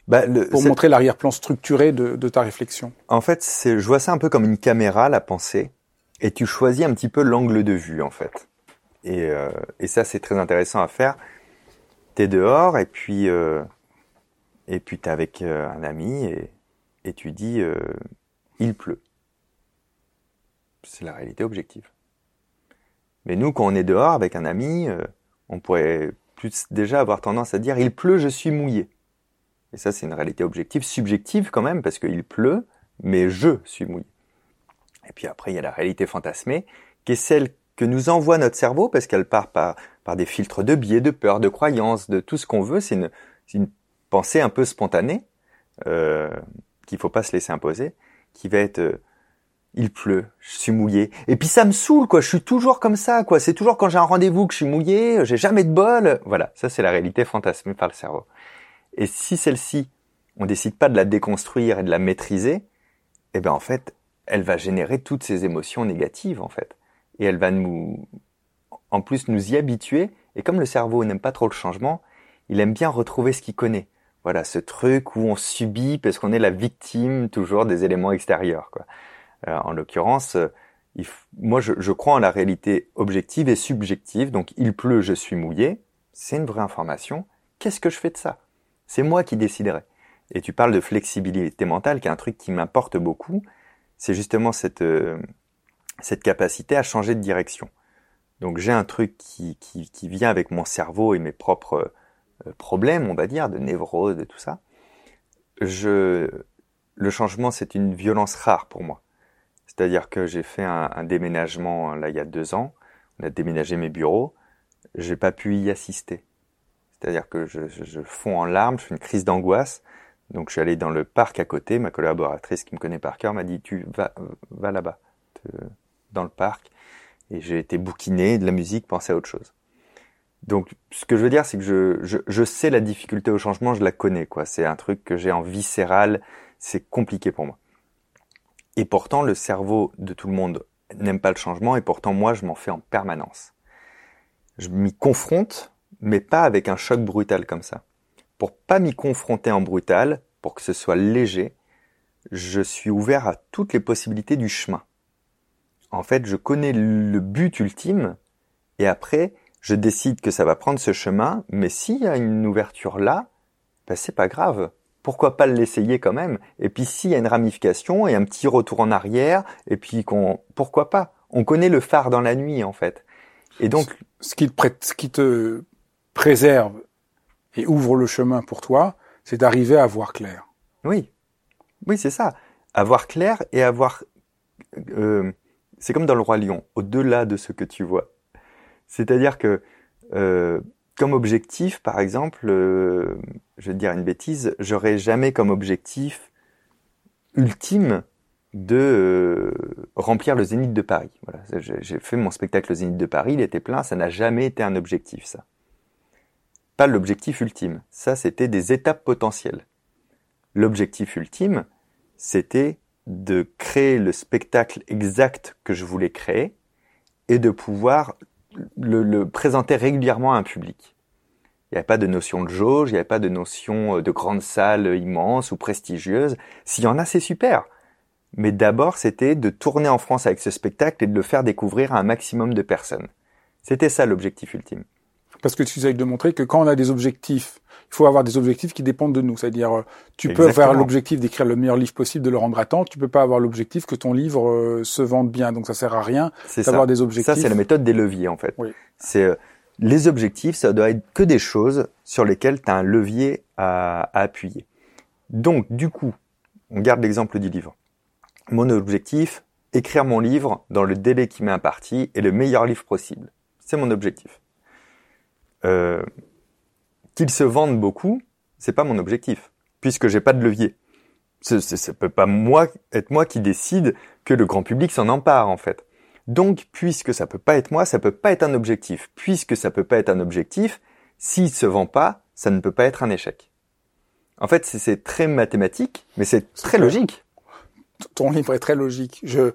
Speaker 2: Bah, le,
Speaker 1: pour montrer l'arrière-plan structuré de, de, ta réflexion.
Speaker 2: En fait, je vois ça un peu comme une caméra, la pensée, et tu choisis un petit peu l'angle de vue, en fait. Et, euh, et ça, c'est très intéressant à faire. T'es dehors, et puis euh, et puis tu es avec euh, un ami et, et tu dis euh, il pleut. C'est la réalité objective. Mais nous, quand on est dehors avec un ami, euh, on pourrait plus déjà avoir tendance à dire il pleut, je suis mouillé. Et ça, c'est une réalité objective, subjective quand même, parce qu'il pleut, mais je suis mouillé. Et puis après, il y a la réalité fantasmée, qui est celle que nous envoie notre cerveau, parce qu'elle part par, par des filtres de biais, de peur, de croyances, de tout ce qu'on veut. C'est une, une pensée un peu spontanée, euh, qu'il faut pas se laisser imposer, qui va être euh, il pleut, je suis mouillé. Et puis ça me saoule, quoi. Je suis toujours comme ça, quoi. C'est toujours quand j'ai un rendez-vous que je suis mouillé, j'ai jamais de bol. Voilà, ça c'est la réalité fantasmée par le cerveau. Et si celle-ci, on décide pas de la déconstruire et de la maîtriser, eh ben en fait, elle va générer toutes ces émotions négatives, en fait. Et elle va nous, en plus, nous y habituer. Et comme le cerveau n'aime pas trop le changement, il aime bien retrouver ce qu'il connaît voilà ce truc où on subit parce qu'on est la victime toujours des éléments extérieurs. Quoi. Euh, en l'occurrence, euh, moi je, crois en la réalité objective et subjective. Donc il pleut, je suis mouillé, c'est une vraie information. Qu'est-ce que je fais de ça? C'est moi qui déciderai. Et tu parles de flexibilité mentale, qui est un truc qui m'importe beaucoup. C'est justement cette euh, cette capacité à changer de direction. Donc j'ai un truc qui, qui, vient avec mon cerveau et mes propres euh, problème, on va dire, de névrose, de tout ça, je, le changement, c'est une violence rare pour moi. C'est-à-dire que j'ai fait un, déménagement là il y a deux ans. On a déménagé mes bureaux. J'ai pas pu y assister. C'est-à-dire que je, je, fonds en larmes, je fais une crise d'angoisse. Donc je suis allé dans le parc à côté. Ma collaboratrice qui me connaît par cœur m'a dit tu vas va là-bas, dans le parc. Et j'ai été bouquiné de la musique, penser à autre chose. Donc, ce que je veux dire, c'est que je, je, je, sais la difficulté au changement, je la connais, quoi. C'est un truc que j'ai en viscéral, c'est compliqué pour moi. Et pourtant, le cerveau de tout le monde n'aime pas le changement, et pourtant, moi, je m'en fais en permanence. Je m'y confronte, mais pas avec un choc brutal comme ça. Pour pas m'y confronter en brutal, pour que ce soit léger, je suis ouvert à toutes les possibilités du chemin. En fait, je connais le but ultime, et après, je décide que ça va prendre ce chemin, mais s'il y a une ouverture là, ben c'est pas grave. Pourquoi pas l'essayer quand même? Et puis s'il y a une ramification et un petit retour en arrière, et puis qu'on, pourquoi pas? On connaît le phare dans la nuit en fait. Et donc,
Speaker 1: ce qui te, ce qui te préserve et ouvre le chemin pour toi, c'est d'arriver à voir clair.
Speaker 2: Oui, oui, c'est ça. Avoir clair et avoir, euh, c'est comme dans le roi lion, au-delà de ce que tu vois. C'est-à-dire que euh, comme objectif, par exemple, euh, je vais dire une bêtise, j'aurais jamais comme objectif ultime de euh, remplir le Zénith de Paris. J'ai fait mon spectacle au Zénith de Paris, il était plein, ça n'a jamais été un objectif, ça. Pas l'objectif ultime. Ça, c'était des étapes potentielles. L'objectif ultime, c'était de créer le spectacle exact que je voulais créer et de pouvoir le, le présenter régulièrement à un public. Il n'y avait pas de notion de jauge, il n'y avait pas de notion euh, de grande salle immense ou prestigieuse. S'il y en a, c'est super. Mais d'abord, c'était de tourner en France avec ce spectacle et de le faire découvrir à un maximum de personnes. C'était ça l'objectif ultime.
Speaker 1: Parce que tu essayes de montrer que quand on a des objectifs, il faut avoir des objectifs qui dépendent de nous. C'est-à-dire, euh, tu peux avoir l'objectif d'écrire le meilleur livre possible, de le rendre à temps. Tu peux pas avoir l'objectif que ton livre euh, se vende bien. Donc ça sert à rien d'avoir des objectifs.
Speaker 2: Ça, c'est la méthode des leviers, en fait.
Speaker 1: Oui.
Speaker 2: C'est, euh, Les objectifs, ça doit être que des choses sur lesquelles tu as un levier à, appuyer. Donc, du coup, on garde l'exemple du livre. Mon objectif, écrire mon livre dans le délai qui m'est imparti et le meilleur livre possible. C'est mon objectif. Euh, qu'il se vende beaucoup, c'est pas mon objectif, puisque j'ai pas de levier. Ce, peut pas moi être moi qui décide que le grand public s'en empare en fait. Donc, puisque ça peut pas être moi, ça peut pas être un objectif. Puisque ça peut pas être un objectif, s'il se vend pas, ça ne peut pas être un échec. En fait, c'est très mathématique, mais c'est très logique.
Speaker 1: Ton livre est très logique. Je,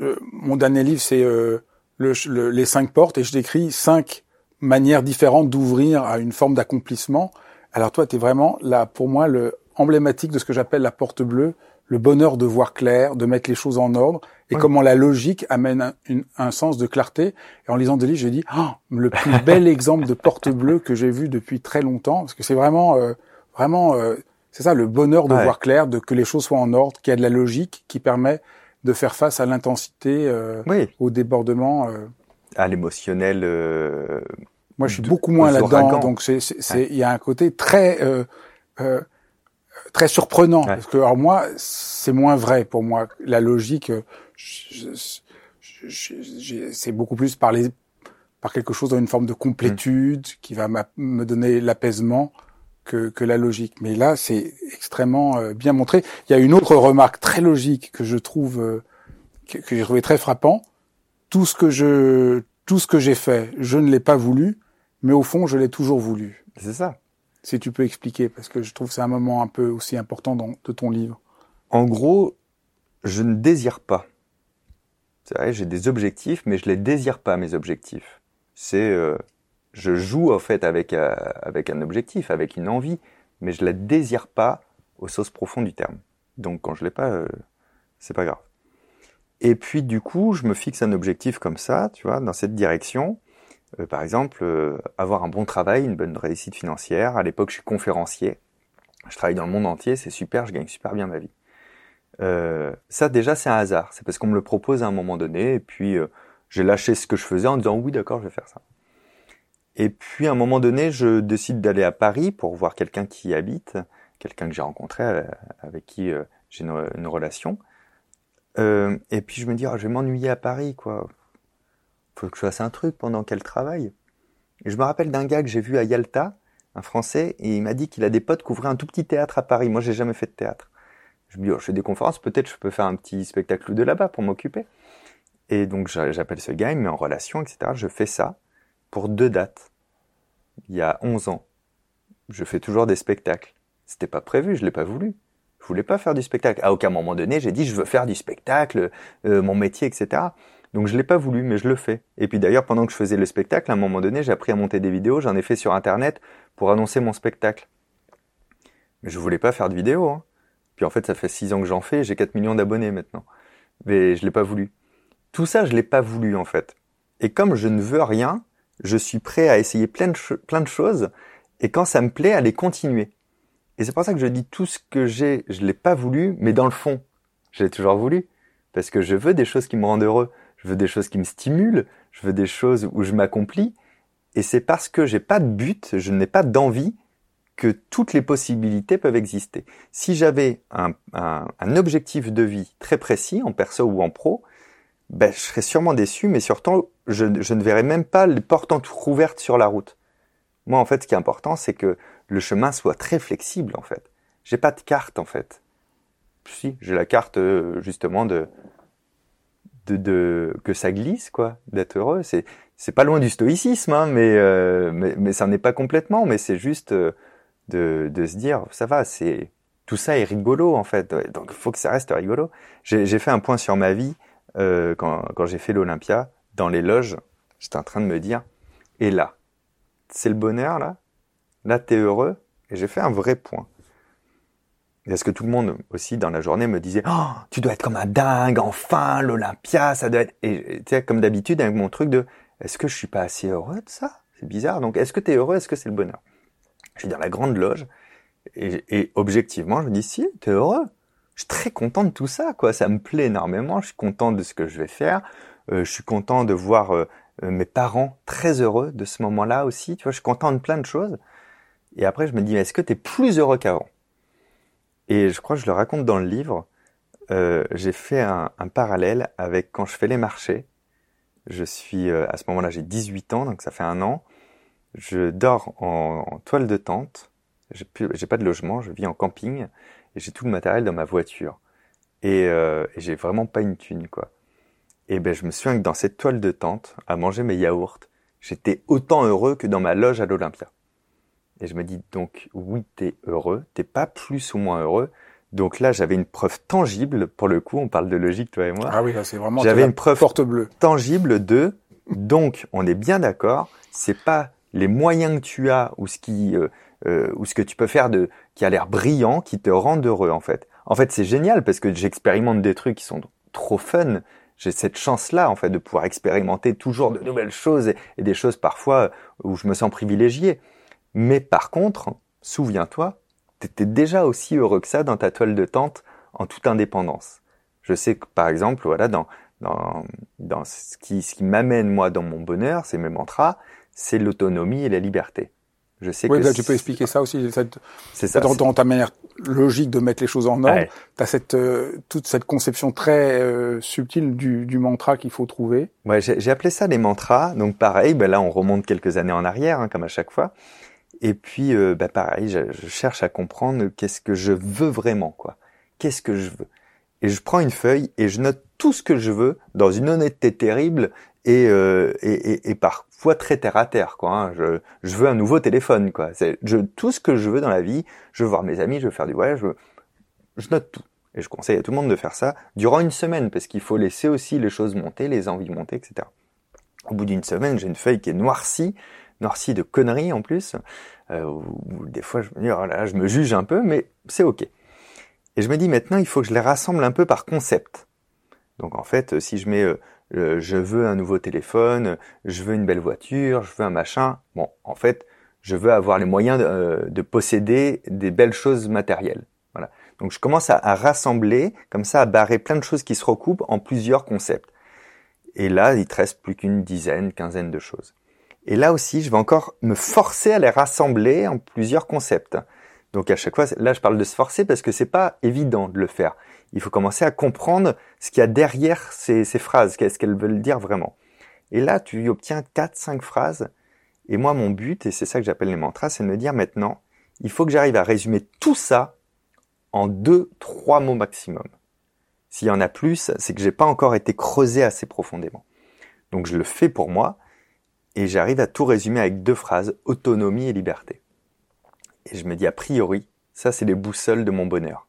Speaker 1: euh, mon dernier livre, c'est euh, les cinq portes, et je décris cinq manières différentes d'ouvrir à une forme d'accomplissement. Alors toi, tu es vraiment là, pour moi, le emblématique de ce que j'appelle la porte bleue, le bonheur de voir clair, de mettre les choses en ordre, et comment la logique amène un, sens de clarté. Et en lisant des livres, j'ai dit, oh, le plus <laughs> bel exemple de porte bleue que j'ai vu depuis très longtemps, parce que c'est vraiment, euh, vraiment, euh, c'est ça, le bonheur de voir clair, de que les choses soient en ordre, qu'il y a de la logique qui permet de faire face à l'intensité, euh, au débordement.
Speaker 2: À l'émotionnel.
Speaker 1: Moi, je suis beaucoup moins là-dedans, donc c'est, il y a un côté très très surprenant parce que alors moi c'est moins vrai pour moi. La logique c'est beaucoup plus par les par quelque chose dans une forme de complétude qui va me donner l'apaisement que, que la logique. Mais là c'est extrêmement euh, bien montré. Il y a une autre remarque très logique que je trouve euh, que, que j'ai trouvé très frappant. Tout ce que je tout ce que j'ai fait je ne l'ai pas voulu mais au fond je l'ai toujours voulu
Speaker 2: c'est ça
Speaker 1: si tu peux expliquer, parce que je trouve que c'est un moment un peu aussi important dans, de ton livre.
Speaker 2: En gros, je ne désire pas. C'est vrai, j'ai des objectifs, mais je les désire pas mes objectifs. C'est, euh, je joue en fait avec euh, avec un objectif, avec une envie, mais je la désire pas au sens profond du terme. Donc quand je l'ai pas, euh, c'est pas grave. Et puis du coup, je me fixe un objectif comme ça, tu vois, dans cette direction. Euh, par exemple, euh, avoir un bon travail, une bonne réussite financière. À l'époque, je suis conférencier. Je travaille dans le monde entier, c'est super, je gagne super bien ma vie. Euh, ça déjà c'est un hasard, c'est parce qu'on me le propose à un moment donné, et puis j'ai lâché ce que je faisais en disant oui d'accord je vais faire ça. Et puis à un moment donné je décide d'aller à Paris pour voir quelqu'un qui y habite, quelqu'un que j'ai rencontré, avec qui j'ai une, relation. et puis je me dis oh, je vais m'ennuyer à Paris quoi, faut que je fasse un truc pendant qu'elle travaille. Je me rappelle d'un gars que j'ai vu à Yalta, un Français, et il m'a dit qu'il a des potes qui ouvraient un tout petit théâtre à Paris. Moi, j'ai jamais fait de théâtre. Je me dis, oh, je fais des conférences, peut-être je peux faire un petit spectacle de là-bas pour m'occuper. Et donc, j'appelle ce gars, il me met en relation, etc. Je fais ça pour deux dates. Il y a 11 ans. Je fais toujours des spectacles. C'était pas prévu, je l'ai pas voulu. Je voulais pas faire du spectacle. À aucun moment donné, j'ai dit, je veux faire du spectacle, euh, mon métier, etc. Donc je l'ai pas voulu, mais je le fais. Et puis d'ailleurs, pendant que je faisais le spectacle, à un moment donné, j'ai appris à monter des vidéos, j'en ai fait sur Internet pour annoncer mon spectacle. Mais je voulais pas faire de vidéo. Hein. Puis en fait, ça fait six ans que j'en fais, j'ai 4 millions d'abonnés maintenant. Mais je l'ai pas voulu. Tout ça, je l'ai pas voulu en fait. Et comme je ne veux rien, je suis prêt à essayer plein de, plein de choses, et quand ça me plaît, à les continuer. Et c'est pour ça que je dis tout ce que j'ai, je l'ai pas voulu, mais dans le fond, j'ai toujours voulu. Parce que je veux des choses qui me rendent heureux je veux des choses qui me stimulent, je veux des choses où je m'accomplis. Et c'est parce que j'ai pas de but, je n'ai pas d'envie, que toutes les possibilités peuvent exister. Si j'avais un, objectif de vie très précis, en perso ou en pro, ben, je serais sûrement déçu, mais surtout, je, ne verrais même pas les portes ouvertes sur la route. Moi, en fait, ce qui est important, c'est que le chemin soit très flexible, en fait. J'ai pas de carte, en fait. Si, j'ai la carte, euh, justement, de, de, que ça glisse, quoi, d'être heureux. C'est c'est pas loin du stoïcisme, hein, mais, euh, mais mais ça n'est pas complètement. Mais c'est juste euh, de de se dire, ça va, c'est tout ça est rigolo en fait. Donc il faut que ça reste rigolo. J'ai fait un point sur ma vie euh, quand quand j'ai fait l'Olympia dans les loges. J'étais en train de me dire, et là, c'est le bonheur là. Là, t'es heureux. Et j'ai fait un vrai point. Parce que tout le monde aussi dans la journée me disait oh, tu dois être comme un dingue, enfin l'Olympia, ça doit être. Et tu sais, comme d'habitude avec mon truc de est-ce que je suis pas assez heureux de ça? C'est bizarre. Donc est-ce que tu es heureux? Est-ce que c'est le bonheur? Je suis dans la grande loge et, objectivement je me dis si, tu es heureux. Je suis très content de tout ça, quoi. Ça me plaît énormément. Je suis content de ce que je vais faire. Euh, je suis content de voir euh, euh, mes parents très heureux de ce moment-là aussi. Tu vois, je suis content de plein de choses. Et après, je me dis, est-ce que tu es plus heureux qu'avant? Et je crois que je le raconte dans le livre. Euh, j'ai fait un, un, parallèle avec quand je fais les marchés. Je suis euh, à ce moment-là, j'ai 18 ans, donc ça fait un an. Je dors en, en toile de tente. J'ai pas de logement, je vis en camping et j'ai tout le matériel dans ma voiture. Et, euh, et j'ai vraiment pas une thune, quoi. Et ben, je me souviens que dans cette toile de tente, à manger mes yaourts, j'étais autant heureux que dans ma loge à l'Olympia. Et je me dis donc, oui, t'es heureux, t'es pas plus ou moins heureux. Donc là, j'avais une preuve tangible, pour le coup, on parle de logique, toi et moi.
Speaker 1: Ah oui, là, c'est vraiment
Speaker 2: J'avais une preuve
Speaker 1: porte bleue.
Speaker 2: tangible de, donc, on est bien d'accord, c'est pas les moyens que tu as ou ce qui, euh, euh, ou ce que tu peux faire de, qui a l'air brillant, qui te rendent heureux, en fait. En fait, c'est génial parce que j'expérimente des trucs qui sont trop fun, j'ai cette chance-là, en fait, de pouvoir expérimenter toujours de nouvelles choses et, et, des choses parfois où je me sens privilégié. Mais par contre, souviens-toi, tu étais déjà aussi heureux que ça dans ta toile de tente en toute indépendance. Je sais que, par exemple, voilà, dans, dans, dans ce qui, ce qui m'amène, moi, dans mon bonheur, c'est mes mantras, c'est l'autonomie et la liberté.
Speaker 1: Je sais oui, que là, tu peux expliquer ça aussi. C'est ça. Dans, dans, ta manière logique de mettre les choses en ordre, ouais. tu as cette, euh, toute cette conception très euh, subtile du, du mantra qu'il faut trouver.
Speaker 2: Ouais, j'ai appelé ça les mantras. Donc pareil, ben là on remonte quelques années en arrière, hein, comme à chaque fois. Et puis, euh, ben pareil, je, je, cherche à comprendre qu'est-ce que je veux vraiment, quoi. Qu'est-ce que je veux? Et je prends une feuille et je note tout ce que je veux dans une honnêteté terrible et, euh, et, et, et, parfois très terre à terre quoi. Hein. Je, je, veux un nouveau téléphone quoi. C'est je, tout ce que je veux dans la vie. Je veux voir mes amis, je veux faire du voyage. Je, je note tout. Et je conseille à tout le monde de faire ça durant une semaine parce qu'il faut laisser aussi les choses monter, les envies monter, etc. Au bout d'une semaine, j'ai une feuille qui est noircie, noircie de conneries en plus. Euh, où, des fois, je me dis, oh là, je me juge un peu, mais c'est ok. Et je me dis maintenant, il faut que je les rassemble un peu par concept. Donc en fait, si je mets euh, euh, je veux un nouveau téléphone, je veux une belle voiture, je veux un machin. Bon, en fait, je veux avoir les moyens de, euh, de posséder des belles choses matérielles. Voilà. Donc je commence à, à, rassembler, comme ça, à barrer plein de choses qui se recoupent en plusieurs concepts. Et là, il te reste plus qu'une dizaine, quinzaine de choses. Et là aussi, je vais encore me forcer à les rassembler en plusieurs concepts. Donc à chaque fois, là, je parle de se forcer parce que c'est pas évident de le faire il faut commencer à comprendre ce qu'il y a derrière ces, phrases, qu'est-ce qu'elles veulent dire vraiment. Et là, tu obtiens 4-5 phrases. Et moi, mon but, et c'est ça que j'appelle les mantras, c'est de me dire maintenant, il faut que j'arrive à résumer tout ça en deux, trois mots maximum. S'il y en a plus, c'est que j'ai pas encore été creusé assez profondément. Donc je le fais pour moi et j'arrive à tout résumer avec deux phrases, autonomie et liberté. Et je me dis a priori, ça c'est les boussoles de mon bonheur.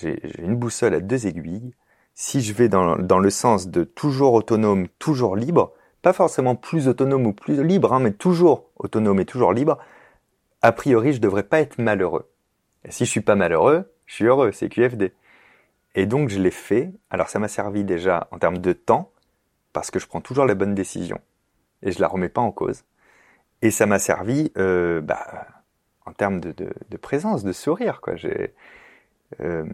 Speaker 2: J'ai une boussole à deux aiguilles. Si je vais dans, le sens de toujours autonome, toujours libre, pas forcément plus autonome ou plus libre, hein, mais toujours autonome et toujours libre, a priori, je devrais pas être malheureux. Et si je suis pas malheureux, je suis heureux, c'est QFD. Et donc, je l'ai fait. Alors, ça m'a servi déjà en termes de temps, parce que je prends toujours la bonne décision. Et je la remets pas en cause. Et ça m'a servi, euh, bah, en termes de, de, de présence, de sourire, quoi. J'ai, euh,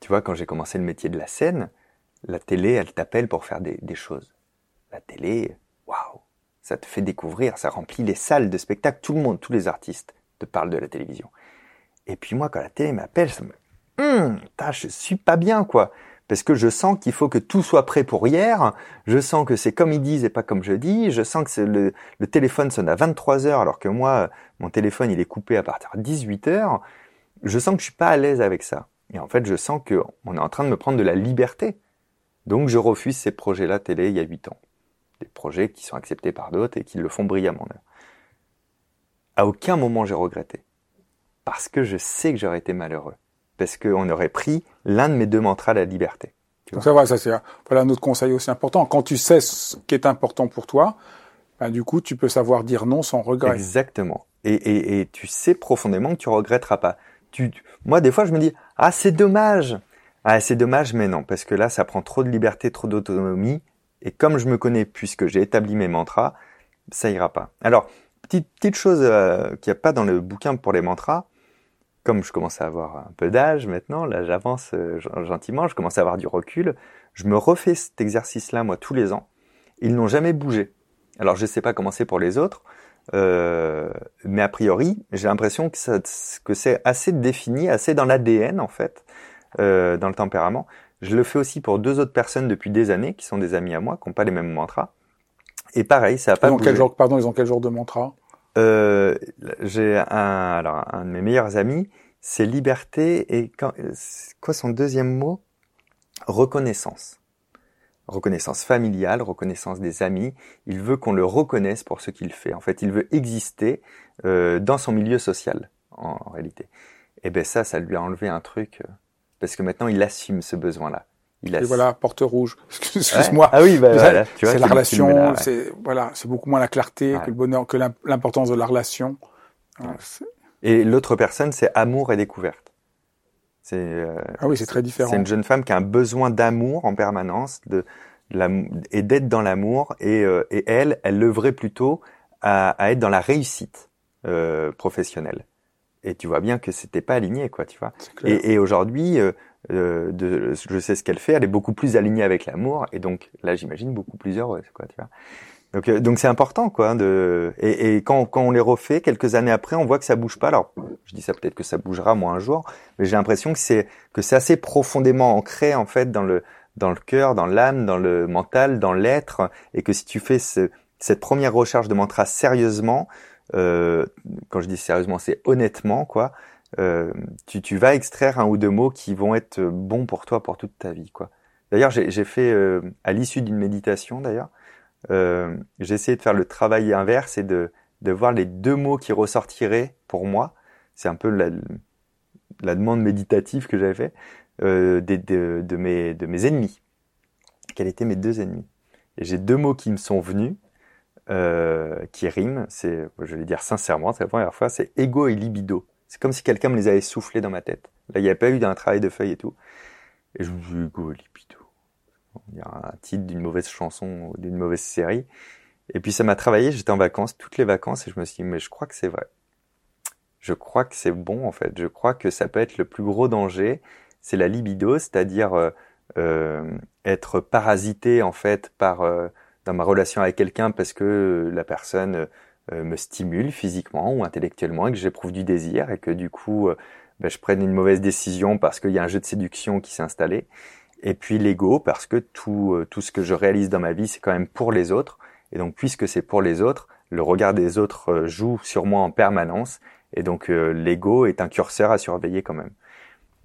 Speaker 2: tu vois, quand j'ai commencé le métier de la scène, la télé, elle t'appelle pour faire des, des, choses. La télé, waouh, ça te fait découvrir, ça remplit les salles de spectacle. Tout le monde, tous les artistes te parlent de la télévision. Et puis moi, quand la télé m'appelle, ça me, hum, je suis pas bien, quoi. Parce que je sens qu'il faut que tout soit prêt pour hier. Je sens que c'est comme ils disent et pas comme je dis. Je sens que le, téléphone sonne à 23 heures alors que moi, mon téléphone, il est coupé à partir de 18 heures. Je sens que je suis pas à l'aise avec ça. Et en fait, je sens qu'on est en train de me prendre de la liberté. Donc, je refuse ces projets-là télé il y a huit ans. Des projets qui sont acceptés par d'autres et qui le font brillamment. À aucun moment j'ai regretté. Parce que je sais que j'aurais été malheureux. Parce qu'on aurait pris l'un de mes deux mantras, la liberté.
Speaker 1: Donc ça va, ça c'est voilà un autre conseil aussi important. Quand tu sais ce qui est important pour toi, ben, du coup, tu peux savoir dire non sans regret.
Speaker 2: Exactement. Et, et, et tu sais profondément que tu regretteras pas tu, moi, des fois, je me dis, ah, c'est dommage. Ah, c'est dommage, mais non, parce que là, ça prend trop de liberté, trop d'autonomie. Et comme je me connais, puisque j'ai établi mes mantras, ça ira pas. Alors, petite, petite chose euh, qu'il n'y a pas dans le bouquin pour les mantras, comme je commence à avoir un peu d'âge maintenant, là j'avance euh, gentiment, je commence à avoir du recul, je me refais cet exercice-là, moi, tous les ans. Ils n'ont jamais bougé. Alors je sais pas comment c'est pour les autres, euh, mais a priori, j'ai l'impression que, ça, que c'est assez défini, assez dans l'ADN en fait, euh, dans le tempérament. Je le fais aussi pour deux autres personnes depuis des années, qui sont des amis à moi, qui n'ont pas les mêmes mantras. Et pareil, ça a pas
Speaker 1: ils ont quel genre, Pardon, ils ont quel genre de mantra?
Speaker 2: Euh, J'ai un, alors un de mes meilleurs amis, c'est liberté et quand, quoi son deuxième mot? Reconnaissance reconnaissance familiale, reconnaissance des amis. Il veut qu'on le reconnaisse pour ce qu'il fait. En fait, il veut exister euh, dans son milieu social, en, réalité. Et ben ça, ça lui a enlevé un truc, euh, parce que maintenant, il assume ce besoin-là.
Speaker 1: Il Et voilà, porte rouge. <laughs> Excuse-moi.
Speaker 2: Ah oui, bah, voilà,
Speaker 1: c'est la relation. C'est voilà, c'est beaucoup moins la clarté que le bonheur, que l'importance de la relation.
Speaker 2: Et l'autre personne, c'est amour et découverte.
Speaker 1: C'est euh, ah oui, c'est très différent.
Speaker 2: C'est une jeune femme qui a un besoin d'amour en permanence, de, et d'être dans l'amour. Et, euh, et, elle, elle œuvrait plutôt à, à, être dans la réussite euh, professionnelle. Et tu vois bien que c'était pas aligné, quoi, tu vois. Et, et aujourd'hui, euh, de, je sais ce qu'elle fait. Elle est beaucoup plus alignée avec l'amour, et donc là, j'imagine beaucoup plus heureuse, quoi, tu vois. Donc, euh, donc c'est important, quoi. De et, et quand, quand on les refait quelques années après, on voit que ça bouge pas. Alors, je dis ça peut-être que ça bougera moi un jour, mais j'ai l'impression que c'est que c'est assez profondément ancré en fait dans le dans le cœur, dans l'âme, dans le mental, dans l'être, et que si tu fais ce, cette première recherche de mantra sérieusement, euh, quand je dis sérieusement, c'est honnêtement, quoi. Euh, tu, tu vas extraire un ou deux mots qui vont être bons pour toi pour toute ta vie, quoi. D'ailleurs, j'ai fait euh, à l'issue d'une méditation, d'ailleurs, euh, j'ai essayé de faire le travail inverse et de, de voir les deux mots qui ressortiraient pour moi. C'est un peu la, la demande méditative que j'avais fait euh, de, de, de, mes, de mes ennemis. Quels étaient mes deux ennemis? Et j'ai deux mots qui me sont venus, euh, qui riment. C'est, je vais dire sincèrement, c'est la première fois, c'est ego et libido. C'est comme si quelqu'un me les avait soufflés dans ma tête. Là, il n'y avait pas eu d'un travail de feuille et tout. Et je me suis dit, ego et libido il y a un titre d'une mauvaise chanson d'une mauvaise série. Et puis ça m'a travaillé, j'étais en vacances, toutes les vacances, et je me suis dit, mais je crois que c'est vrai. Je crois que c'est bon en fait. Je crois que ça peut être le plus gros danger, c'est la libido, c'est-à-dire euh, euh être parasité en fait par euh, dans ma relation avec quelqu'un parce que la personne me stimule physiquement ou intellectuellement et que j'éprouve du désir et que du coup ben, je prenne une mauvaise décision parce qu'il y a un jeu de séduction qui s'est installé et puis l'ego, parce que tout, euh, tout ce que je réalise dans ma vie, c'est quand même pour les autres. Et donc, puisque c'est pour les autres, le regard des autres euh, joue sur moi en permanence. Et donc, euh, l'ego est un curseur à surveiller quand même.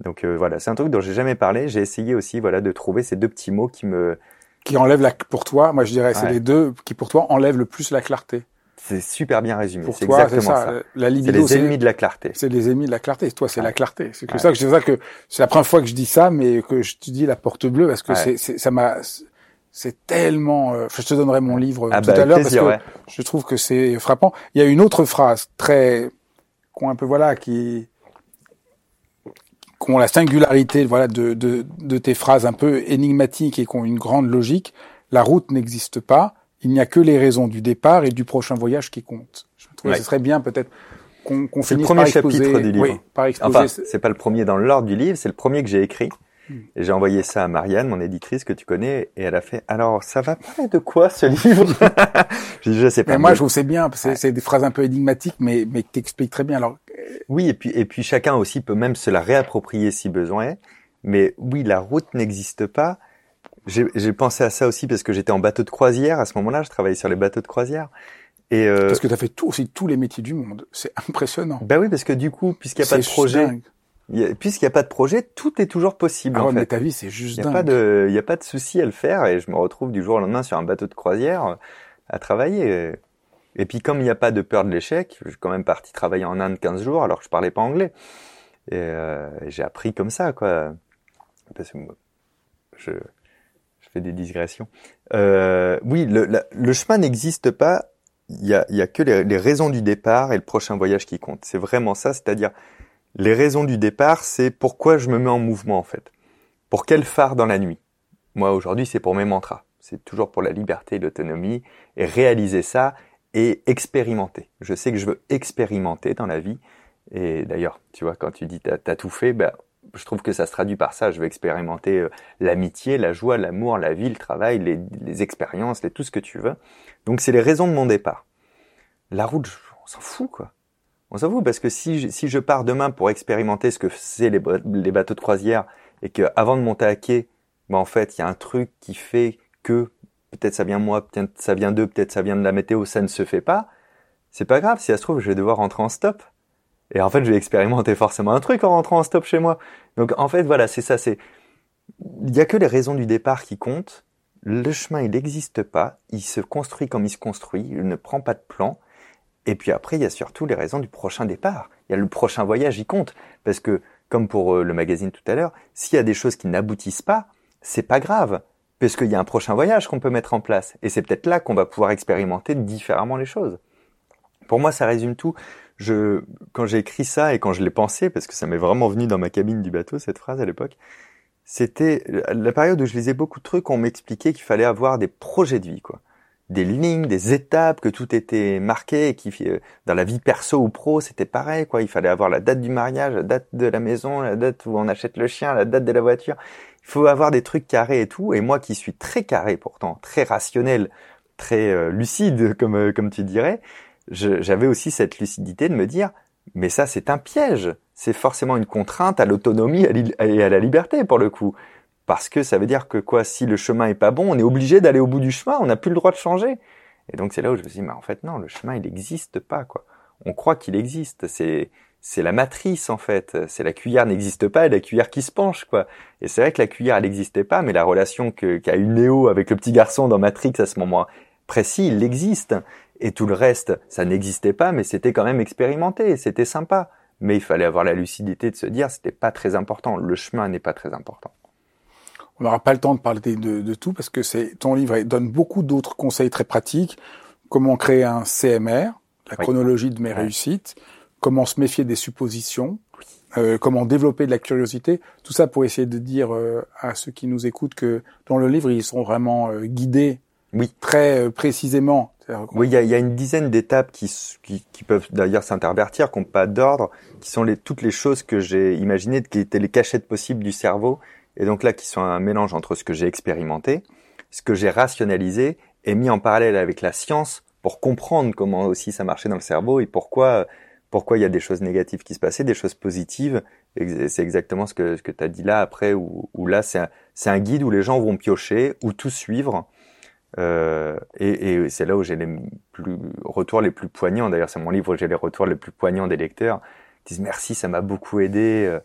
Speaker 2: Donc voilà, c'est un truc dont j'ai jamais parlé. J'ai essayé aussi, voilà, de trouver ces deux petits mots qui me
Speaker 1: qui enlèvent la pour toi. Moi, je dirais, c'est les deux qui pour toi enlèvent le plus la clarté.
Speaker 2: C'est super bien résumé. C'est exactement ça. ça.
Speaker 1: La
Speaker 2: libido, c'est les ennemis de la clarté.
Speaker 1: C'est les ennemis de la clarté. Toi, c'est la clarté. C'est que ça que je ça que c'est la première fois que je dis ça, mais que je te dis la porte bleue parce que c'est, ça m'a, c'est tellement. Euh, je te donnerai mon livre
Speaker 2: ah
Speaker 1: tout
Speaker 2: bah,
Speaker 1: à l'heure
Speaker 2: parce
Speaker 1: que je trouve que c'est frappant. Il y a une autre phrase très, qu'on un peu voilà, qui ont la singularité voilà de, de, de tes phrases un peu énigmatiques et qui ont une grande logique. La route n'existe pas, il n'y a que les raisons du départ et du prochain voyage qui comptent. Je trouve que ce serait bien peut-être qu'on qu finisse
Speaker 2: le premier
Speaker 1: par
Speaker 2: chapitre du livre.
Speaker 1: Oui, par exposer.
Speaker 2: Enfin, c'est pas le premier dans l'ordre du livre, c'est le premier que j'ai écrit. Hmm. Et j'ai envoyé ça à Marianne, mon éditrice que tu connais, et elle a fait alors ça va parler de quoi ce livre? <laughs>
Speaker 1: Je dis je sais pas. Mais moi je trouve c'est bien, c'est des phrases un peu énigmatiques, mais mais qui t'expliquent très bien. Alors
Speaker 2: oui, et puis et puis chacun aussi peut même se la réapproprier si besoin est. Mais oui, la route n'existe pas. J'ai pensé à ça aussi parce que j'étais en bateau de croisière à ce moment-là. Je travaillais sur les bateaux de croisière.
Speaker 1: Et euh... Parce que tu as fait tout, aussi tous les métiers du monde. C'est impressionnant.
Speaker 2: Ben oui, parce que du coup, puisqu'il n'y a pas de projet, puisqu'il n'y a pas de projet, tout est toujours possible.
Speaker 1: Ah
Speaker 2: en fait.
Speaker 1: mais ta vie, c'est juste
Speaker 2: Il n'y a pas de, il y a pas de souci à le faire et je me retrouve du jour au lendemain sur un bateau de croisière euh, à travailler. Et puis comme il n'y a pas de peur de l'échec, je suis quand même parti travailler en Inde 15 jours alors que je parlais pas anglais. Et euh, j'ai appris comme ça, quoi. Parce que je, des digressions. Euh, oui, le, chemin n'existe pas. Il y a, que les, raisons du départ et le prochain voyage qui compte. C'est vraiment ça, c'est-à-dire les raisons du départ, c'est pourquoi je me mets en mouvement en fait. Pour quel phare dans la nuit Moi aujourd'hui, c'est pour mes mantras. C'est toujours pour la liberté et l'autonomie et réaliser ça et expérimenter. Je sais que je veux expérimenter dans la vie. Et d'ailleurs, tu vois, quand tu dis t'as as tout fait, ben je trouve que ça se traduit par ça. Je veux expérimenter euh, l'amitié, la joie, l'amour, la vie, le travail, les, expériences, tout ce que tu veux. Donc c'est les raisons de mon départ. La route, on s'en fout quoi. On s'en fout parce que si je, si je pars demain pour expérimenter ce que c'est les, bateaux de croisière et que avant de monter à quai, bah en fait il y a un truc qui fait que peut-être ça vient moi, peut-être ça vient d'eux, peut-être ça vient de la météo, ça ne se fait pas. C'est pas grave, si ça se trouve je vais devoir rentrer en stop. Et en fait, je vais expérimenter forcément un truc en rentrant en stop chez moi. Donc en fait, voilà, c'est ça, c'est il y a que les raisons du départ qui comptent. Le chemin, il n'existe pas, il se construit comme il se construit, il ne prend pas de plan. Et puis après, il y a surtout les raisons du prochain départ. Il y a le prochain voyage, il compte. Parce que, comme pour euh, le magazine tout à l'heure, s'il y a des choses qui n'aboutissent pas, c'est pas grave. Parce qu'il y a un prochain voyage qu'on peut mettre en place. Et c'est peut-être là qu'on va pouvoir expérimenter différemment les choses. Pour moi, ça résume tout. Je, quand j'ai écrit ça et quand je l'ai pensé, parce que ça m'est vraiment venu dans ma cabine du bateau, cette phrase à l'époque, c'était la période où je lisais beaucoup de trucs, on m'expliquait qu'il fallait avoir des projets de vie, quoi des lignes, des étapes, que tout était marqué, et qui euh, dans la vie perso ou pro, c'était pareil, quoi. Il fallait avoir la date du mariage, la date de la maison, la date où on achète le chien, la date de la voiture. Il faut avoir des trucs carrés et tout. Et moi, qui suis très carré pourtant, très rationnel, très euh, lucide, <laughs> comme euh, comme tu dirais, j'avais aussi cette lucidité de me dire, mais ça, c'est un piège. C'est forcément une contrainte à l'autonomie et à la liberté pour le coup. Parce que ça veut dire que quoi, si le chemin est pas bon, on est obligé d'aller au bout du chemin, on n'a plus le droit de changer. Et donc c'est là où je me suis dit, mais en fait non, le chemin il n'existe pas quoi. On croit qu'il existe, c'est c'est la matrice en fait, c'est la cuillère n'existe pas et la cuillère qui se penche quoi. Et c'est vrai que la cuillère elle n'existait pas, mais la relation qu'a eu Néo avec le petit garçon dans Matrix à ce moment précis, il existe. Et tout le reste, ça n'existait pas, mais c'était quand même expérimenté, c'était sympa. Mais il fallait avoir la lucidité de se dire, c'était pas très important, le chemin n'est pas très important.
Speaker 1: On n'aura pas le temps de parler de, de tout parce que c'est ton livre donne beaucoup d'autres conseils très pratiques. Comment créer un CMR, la chronologie de mes réussites, comment se méfier des suppositions, euh, comment développer de la curiosité. Tout ça pour essayer de dire euh, à ceux qui nous écoutent que dans le livre ils sont vraiment euh, guidés oui. très précisément.
Speaker 2: Oui, il y a, y a, une dizaine d'étapes qui, qui, qui, peuvent d'ailleurs s'intervertir, qui n'ont pas d'ordre, qui sont les, toutes les choses que j'ai imaginées, qui étaient les cachettes possibles du cerveau et donc là qui sont un mélange entre ce que j'ai expérimenté, ce que j'ai rationalisé et mis en parallèle avec la science pour comprendre comment aussi ça marchait dans le cerveau et pourquoi pourquoi il y a des choses négatives qui se passaient, des choses positives. C'est exactement ce que, ce que tu as dit là après, où, où là c'est un, un, guide où les gens vont piocher ou tout suivre. Euh, et, et c'est là où j'ai les plus retours les plus poignants. D'ailleurs, c'est mon livre où j'ai les retours les plus poignants des lecteurs. Ils disent merci, ça m'a beaucoup aidé. Euh,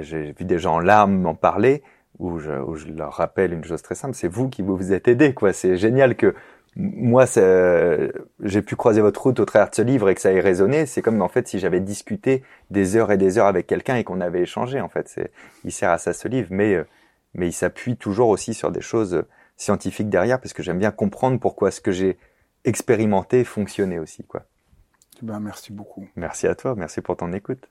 Speaker 2: j'ai vu des gens en larmes m'en parler, où je, où je, leur rappelle une chose très simple, c'est vous qui vous êtes aidés, quoi. C'est génial que moi, j'ai pu croiser votre route au travers de ce livre et que ça ait résonné. C'est comme en fait si j'avais discuté des heures et des heures avec quelqu'un et qu'on avait échangé. En fait, il sert à ça ce livre, mais euh, mais il s'appuie toujours aussi sur des choses scientifiques derrière parce que j'aime bien comprendre pourquoi ce que j'ai expérimenté fonctionnait aussi, quoi.
Speaker 1: Ben, merci beaucoup.
Speaker 2: Merci à toi. Merci pour ton écoute.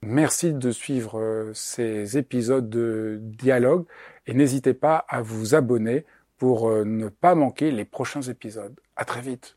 Speaker 1: Merci de suivre euh, ces épisodes de dialogue et n'hésitez pas à vous abonner pour euh, ne pas manquer les prochains épisodes. À très vite.